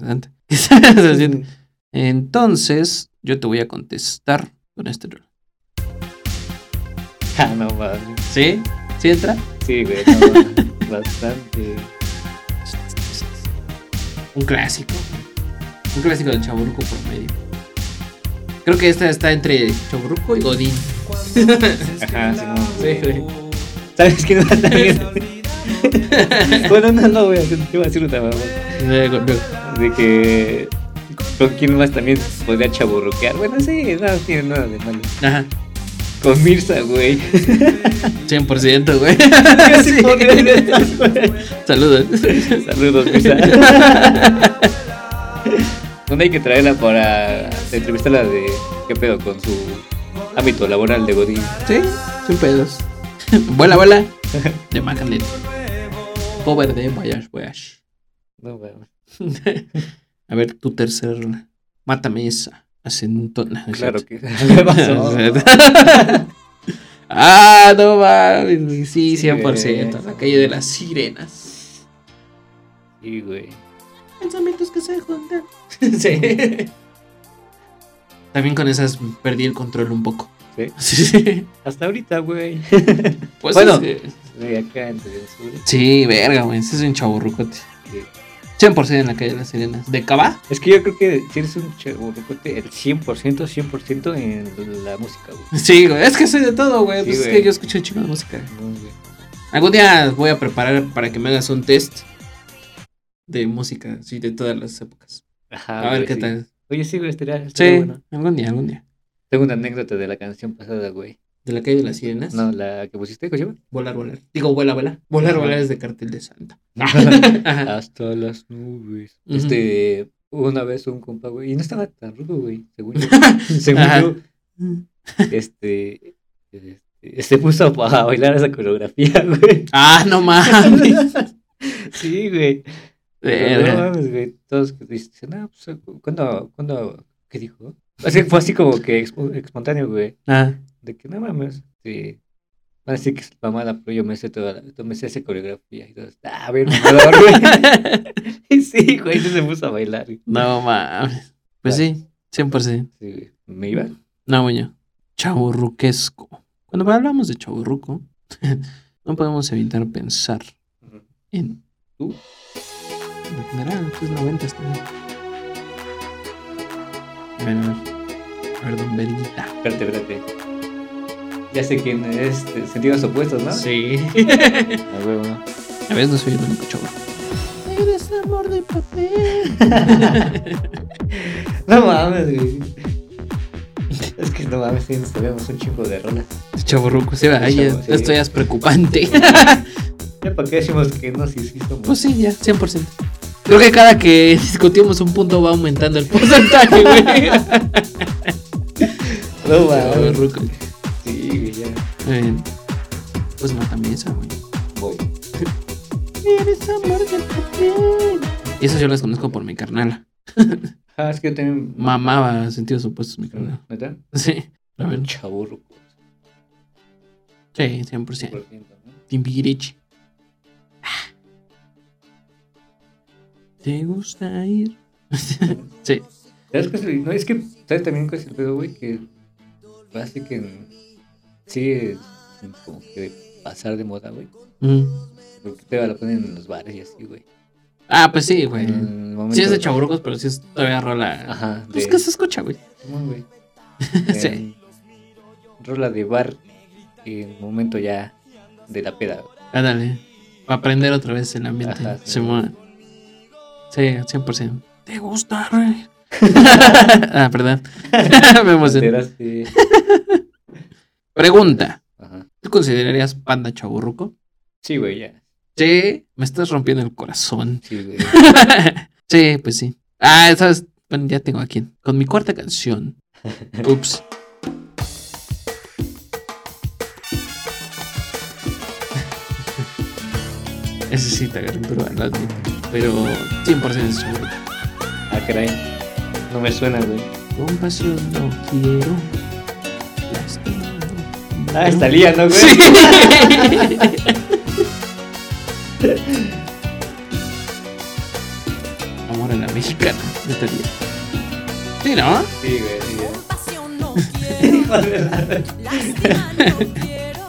C: Entonces, yo te voy a contestar con este rol.
E: Ah, no mames.
C: ¿Sí? ¿Sí entra?
E: Sí, güey, no. Bastante.
C: Un clásico. Un clásico del chaburruco promedio. Creo que esta está entre chaburruco y godín.
E: Ajá.
C: Sí, güey.
E: ¿Sabes qué <laughs> más también? <laughs> bueno, no, no, güey. Te iba a decir una mamá. De que. ¿Con quién más también podría chaburruquear? Bueno, sí, no tiene nada de malo.
C: Ajá.
E: Con Mirza, güey.
C: 100%, güey.
E: Yo sí.
C: Saludos.
E: Saludos, Mirza. ¿Dónde hay que traerla para entrevistarla de qué pedo con su ámbito laboral de Godín?
C: Sí, sin pedos. vuela, vuela. De Macanet. Cover de Voyage, Voyage.
E: No, mames.
C: A ver, tu tercer. Mátame esa.
E: Claro que. ¿Qué <laughs> pasó? <laughs>
C: ah, no mames. Sí,
E: Sí,
C: 100%.
E: güey.
C: La calle de las sirenas.
E: Sí, güey.
C: Pensamientos que se juntan. <laughs> sí. También con esas perdí el control un poco.
E: Sí.
C: Sí.
E: Hasta ahorita, güey.
C: Pues
E: Bueno.
C: es
E: acá entre el sur.
C: Sí, verga, güey. Ese es un chaburrucote.
E: Sí.
C: 100% en la calle de las sirenas. ¿De Cabá?
E: Es que yo creo que si eres un chaburrucote, el 100%, 100% en la música, güey.
C: Sí, güey. Es que soy de todo, güey.
E: Sí,
C: pues es que yo escucho un chingo de música.
E: No, güey.
C: Algún día voy a preparar para que me hagas un test de música, sí, de todas las épocas.
E: Ajá,
C: a ver
E: güey,
C: qué
E: sí.
C: tal.
E: Oye, sí, güey, estaría, estaría
C: Sí,
E: bueno.
C: algún día, algún día.
E: Tengo una anécdota de la canción pasada, güey.
C: ¿De la calle de las sirenas?
E: No, la que pusiste, ¿cómo se llama?
C: Volar, volar. Digo, vuela, vuela. Volar,
E: Ajá.
C: volar es de cartel de Santa. <laughs> Ajá.
E: Hasta las nubes. Este, una vez un compa, güey, y no estaba tan rudo, güey, según yo. <laughs> según yo, este, este, se puso a bailar esa coreografía, <laughs> güey.
C: Ah, no mames.
E: Sí, güey. Pero No mames, güey. Todos dicen, ah, pues, ¿cuándo, cuándo, qué dijo? Así fue así como que espontáneo, güey.
C: Ah,
E: De que no mames, sí. Así que es mamada, pero yo me sé toda la, yo me sé esa coreografía y todo. Ah, a ver, mamador, güey. Y sí, güey, sí se puso a bailar.
C: no mames. Pues sí, 100%.
E: Sí, güey. Me iba.
C: No, bueno. Chaburruquesco. Cuando hablamos de chaburruco, <laughs> no podemos evitar pensar en
E: ¿Tú?
C: En general, pues noventas también. A ver, a ver. A ver, don Verita.
E: Espérate, espérate. Ya sé quién es, de sentidos opuestos, ¿no?
C: Sí. <laughs>
E: A huevo, ¿no?
C: A ver, no soy el único chavo. Eres amor de papel. <laughs>
E: No mames, güey. Es que no mames, sí, nos sabemos un chingo de rolas.
C: Chaburruco, se va. Ya,
E: Chavo, sí.
C: esto ya es preocupante. <laughs>
E: ¿Ya para qué decimos que no? Sí, somos.
C: Pues sí, ya, 100%. Creo que cada que discutimos un punto va aumentando el porcentaje, güey.
E: no mames.
C: Chaburruco.
E: Sí, güey,
C: bien. Pues mátame esa, güey.
E: Voy.
C: Eres amor de papel. Y esas yo las conozco por mi carnala.
E: Ah, es que yo también. <laughs>
C: Mamaba sentidos opuestos, mi carnal.
E: ¿Neta?
C: Sí. A ver.
E: Chaburruco.
C: Sí, 100%.
E: 100%, ¿no?
C: Timbiriche. ¿Te gusta ir? <laughs> sí.
E: ¿Sabes qué es el- No, es que, ¿sabes también cuál es el pedo, güey? Que hace que sin como que pasar de moda, güey.
C: Mm.
E: Porque te la ponen en los bares y así, güey.
C: Ah, pues sí, güey.
E: El
C: Sí es de chaburrucos, pero sí es todavía rola.
E: Ajá.
C: Pues
E: de-
C: que se escucha, güey.
E: Güey. <laughs>
C: Sí.
E: Rola de bar en momento ya de la peda. güey.
C: Ándale. Para aprender otra vez el ambiente.
E: Ajá, sí.
C: Simón. Sí, 100%. ¿Te gusta, güey? <laughs> ah, perdón. <laughs> Me emocioné. Pregunta.
E: Ajá.
C: ¿Tú considerarías panda chaburruco?
E: Sí, güey, ya.
C: Sí. Me estás rompiendo el corazón.
E: Sí, güey. <laughs>
C: sí, pues sí. Ah, sabes, bueno, ya tengo aquí. Con mi cuarta canción. <laughs> Ups. <laughs> Ese sí te agarré duro, lo admito. Pero 100% es chaburruco.
E: Ah, caray. No me suena, güey.
C: Compasión no quiero. Lástima
E: Ah, está Lía, ¿no, güey?
C: Sí. <laughs> Amor en la mexicana. de este día. Sí, ¿no?
E: Sí, güey, sí, güey.
D: No <laughs> no quiero.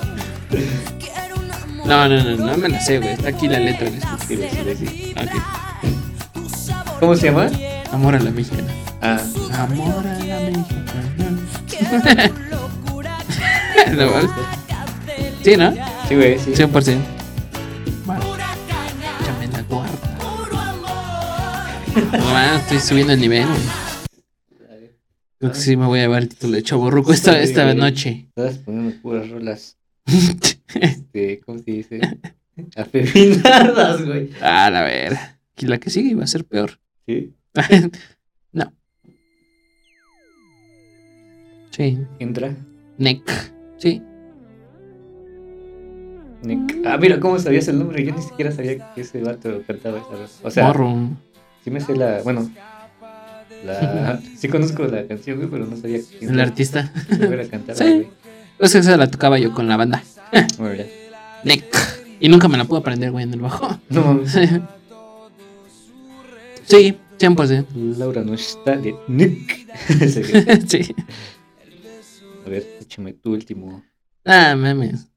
D: Quiero un amor.
C: No, no, no, no me la sé, güey. Está aquí la letra en
E: Sí, güey, sí, güey, sí.
C: Ok.
D: Tu sabor
E: ¿Cómo se llama?
C: Amor a la mexicana.
E: Ah,
C: Amor a la mexicana. <laughs> <laughs> Sí, ¿no?
E: sí, güey, sí.
C: 100%. Vale,
D: Pura caña,
C: échame la cuarta. <laughs> estoy subiendo el nivel, güey. Creo que sí me voy a llevar el título de chaborruco esta, esta noche.
E: Estás poniendo puras rolas. <laughs> Este, ¿cómo se dice? Afeminadas, güey.
C: A la ver. Y la que sigue iba a ser peor.
E: Sí.
C: no. Sí.
E: Entra.
C: Nick. Sí.
E: Nick. Ah, mira, ¿cómo sabías el nombre? Yo ni siquiera sabía que ese vato cantaba esa rola. O sea,
C: Morro.
E: sí me sé la. Bueno, la. <laughs> Sí conozco la canción, güey, pero no sabía quién
C: El artista.
E: era cantar,
C: Sí.
E: güey.
C: Pues esa la tocaba yo con la banda. <laughs>
E: Bueno, ya.
C: Nick. Y nunca me la pude aprender, güey, en el bajo. <laughs>
E: No mames.
C: Sí, 100%.
E: Laura no está de Nick. Sí, échame tu último.
C: Ah, mames.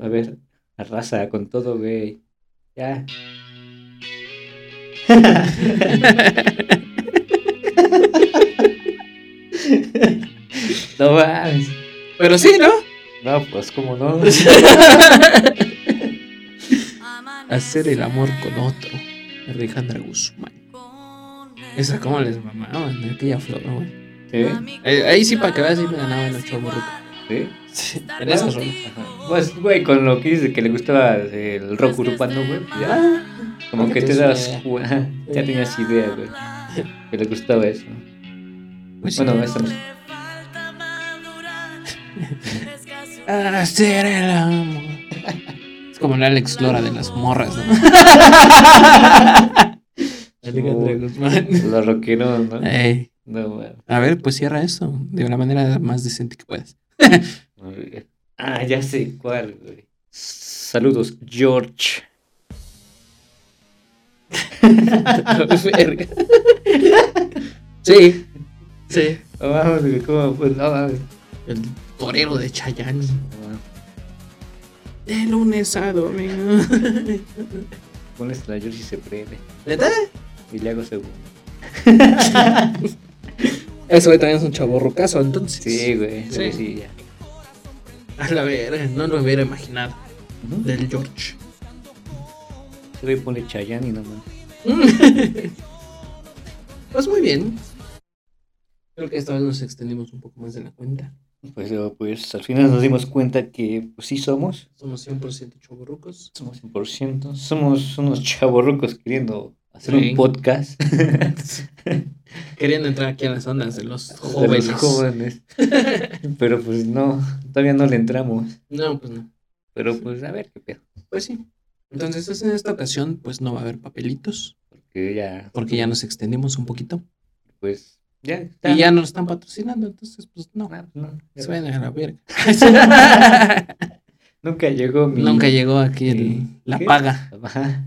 E: A ver, arrasa con todo, güey. Ya. <laughs> no mames.
C: Pero sí, ¿no?
E: No, pues cómo no. <laughs>
C: Hacer el amor con otro. Alejandra Guzmán. Esa como les mamaban, aquella flor, güey.
E: ¿Sí?
C: Ahí sí, para que veas, sí me ganaban el chavo
E: ¿Sí?
C: Sí, en esas rolas.
E: Ajá. Pues, güey, con lo que dices que le gustaba el rock urbano, güey. pues Ya, como que te das. ajá, Ya tenías idea, güey. Que le gustaba eso.
C: Pues sí.
E: Bueno, esta música. <laughs>
C: Hacer el amor. Es como el Alex Lora de las morras, ¿no? <laughs> Alejandra Guzmán.
E: Los rockeros, ¿no?
C: Ey,
E: No, güey.
C: a ver, pues cierra eso de la manera más decente que puedas. <laughs>
E: Ah, ya sé cuál, güey. Saludos, George. <laughs>
C: Sí, sí.
E: No ¿cómo? Pues no mames.
C: El torero de Chayanne. De lunes a domingo.
E: Pones la George y se prende.
C: ¿Neta?
E: Y le hago segundo. <laughs>
C: Eso güey, también es un chaborrocazo, entonces.
E: Sí, güey.
C: Sí.
E: Sí, sí, ya.
C: A la verga, no lo hubiera imaginado. Del George.
E: Ese güey pone Chayanne y no mames. <laughs>
C: Pues muy bien. Creo que esta vez nos extendimos un poco más de la cuenta.
E: Pues, pues al final nos dimos cuenta que pues, sí somos.
C: Somos 100% chaborrucos.
E: Somos 100%. Somos unos chavorrucos queriendo hacer
C: Sí.
E: un podcast. <laughs>
C: Queriendo entrar aquí a las ondas de los <laughs>
E: De
C: jóvenes.
E: los jóvenes. <laughs> Pero pues no, todavía no le entramos.
C: No, pues no.
E: Pero pues a ver qué pedo.
C: Pues sí. Entonces, en esta ocasión, pues no va a haber papelitos.
E: Porque ya.
C: Porque ya nos extendimos un poquito.
E: pues ya. está.
C: Y ya no lo están patrocinando, entonces, pues no.
E: Pues, no, ya.
C: Se vayan a la verga.
E: Nunca llegó mi.
C: Nunca llegó aquí el- la
E: ¿qué?
C: paga.
E: Ajá.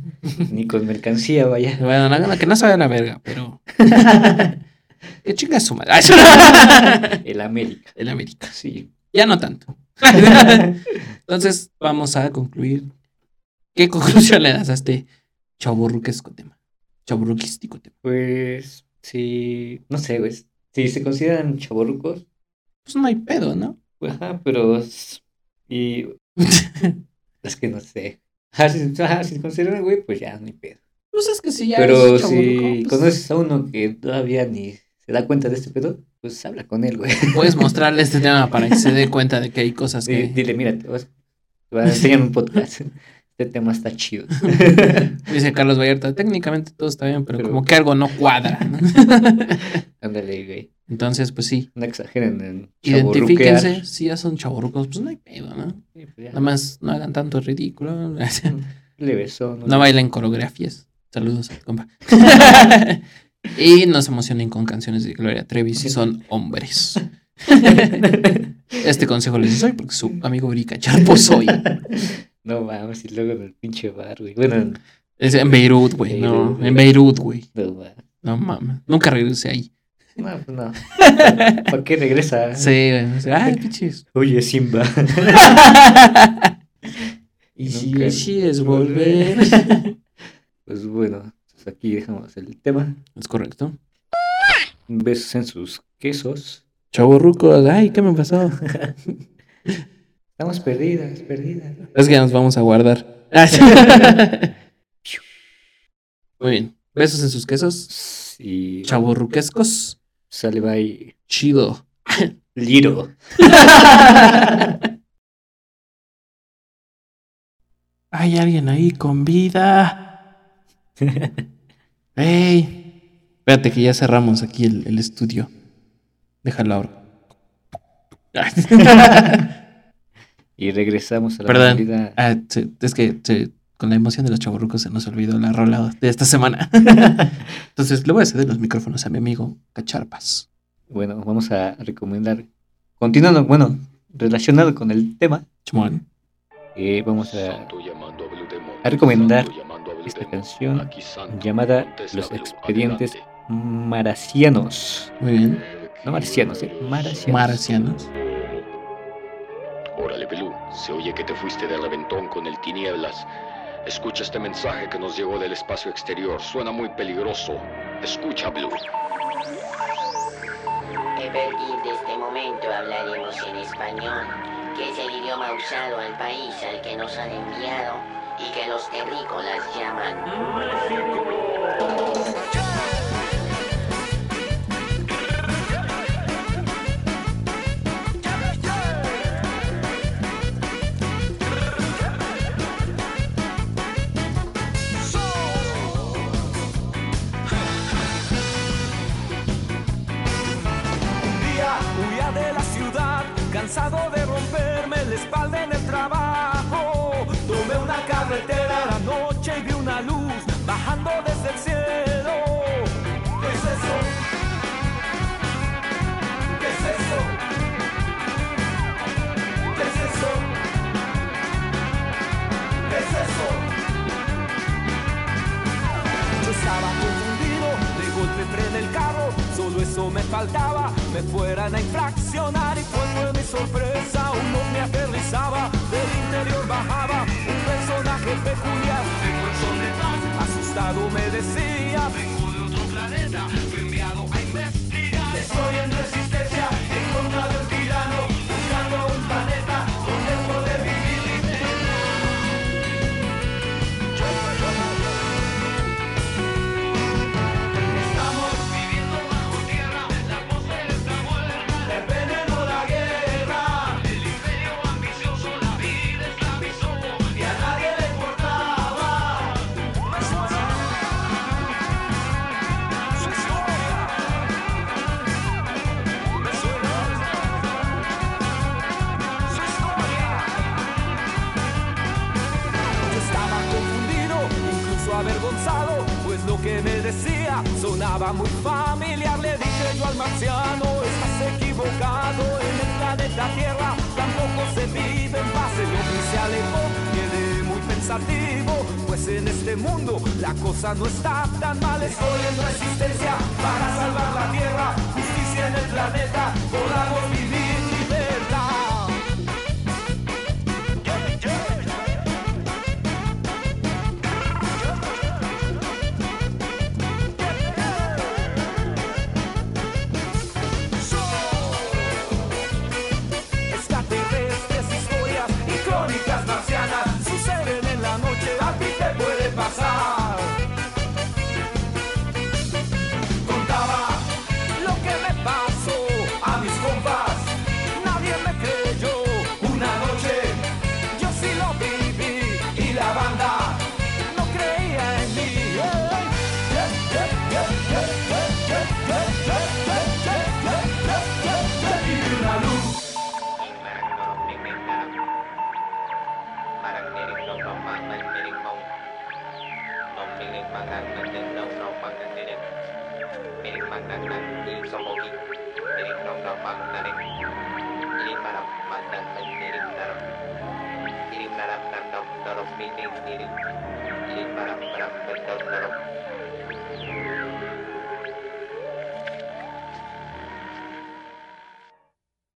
E: Ni con mercancía, vaya.
C: Bueno, no, que no a la verga, pero. <laughs> que chinga su madre. <laughs>
E: El América.
C: el América.
E: Sí.
C: Ya no tanto. <laughs> Entonces, vamos a concluir. ¿Qué conclusión le das a este chaburruquesco tema? Chaburruquístico tema.
E: Pues, sí. No sé, güey. Si se consideran chavorrucos,
C: Pues no hay pedo, ¿no?
E: pues, ajá, pero. Y. <laughs> Es que no sé. Ajá, <laughs> si, ajá, si se consideran, güey, pues ya hay pedo.
C: Pues es que si ya
E: Pero
C: eres
E: si
C: pues,
E: conoces a uno que todavía ni se da cuenta de este pedo, pues habla con él, güey. <laughs>
C: puedes mostrarle este tema para que se dé cuenta de que hay cosas que.
E: Dile, mira, te, vas- te voy a enseñar un podcast. Este tema está chido.
C: Dice Carlos Vallarta, técnicamente todo está bien, pero,
E: Pero-
C: como que algo no cuadra. ¿no?
E: Ándale, güey.
C: Entonces, pues sí,
E: No exageren en
C: identifíquense. Si ya son chavorrucos, pues no hay pedo, ¿no?
E: Sí, pues.
C: Nada más no hagan tanto ridículo.
E: Levesón.
C: No <laughs> bailen coreografías. Saludos al compa. <laughs> y no se emocionen con canciones de Gloria Trevi si son hombres. <laughs> Este consejo les doy porque su amigo Brica Charpo soy.
E: No mames, y luego en el pinche bar, güey. Bueno, en-
C: Es en Beirut, güey. No, en Beirut, güey.
E: no mames.
C: No mames. Nunca regresé ahí.
E: No, pues no. <laughs> ¿Para qué regresa?
C: Sí, güey. O sea, Ay, pinches.
E: Oye, Simba. <laughs>
C: Y si así es volver. <laughs>
E: Pues bueno, pues aquí dejamos el tema.
C: Es correcto.
E: Besos en sus quesos.
C: Chavorrucos, ay, ¿qué me pasó?
E: Estamos perdidas, perdidas.
C: Es que ya nos vamos a guardar. Muy bien. Besos en sus quesos.
E: Y
C: Chavorruquescos.
E: Sale bye.
C: Chido. <laughs>
E: Liro. <laughs>
C: Hay alguien ahí con vida. <laughs> ¡Ey! Espérate que ya cerramos aquí el, el estudio. Déjalo ahora.
E: Y regresamos a la
C: Perdón. Ah, es que se- con la emoción de los chavorrucos se nos olvidó la rola de esta semana. <laughs> Entonces le voy a ceder los micrófonos a mi amigo Cacharpas.
E: Bueno, vamos a recomendar. Continuando, bueno, relacionado con el tema, eh, vamos a, a recomendar esta canción llamada Los Expedientes Maracianos.
C: Muy bien.
E: No marcianos, eh, maracianos.
C: Marcianos.
G: Órale, Belú, se oye que te fuiste de reventón con el tinieblas. Escucha este mensaje que nos llegó del espacio exterior. Suena muy peligroso. Escucha, Blue.
H: A partir de este momento hablaremos en español, que es el idioma usado al país al que nos han enviado y que los terrícolas llaman
F: faltaba, me fueran a infraccionar y cuál fue mi sorpresa, uno me aterrizaba, del interior bajaba un personaje peculiar, asustado me decía, vengo de otro planeta,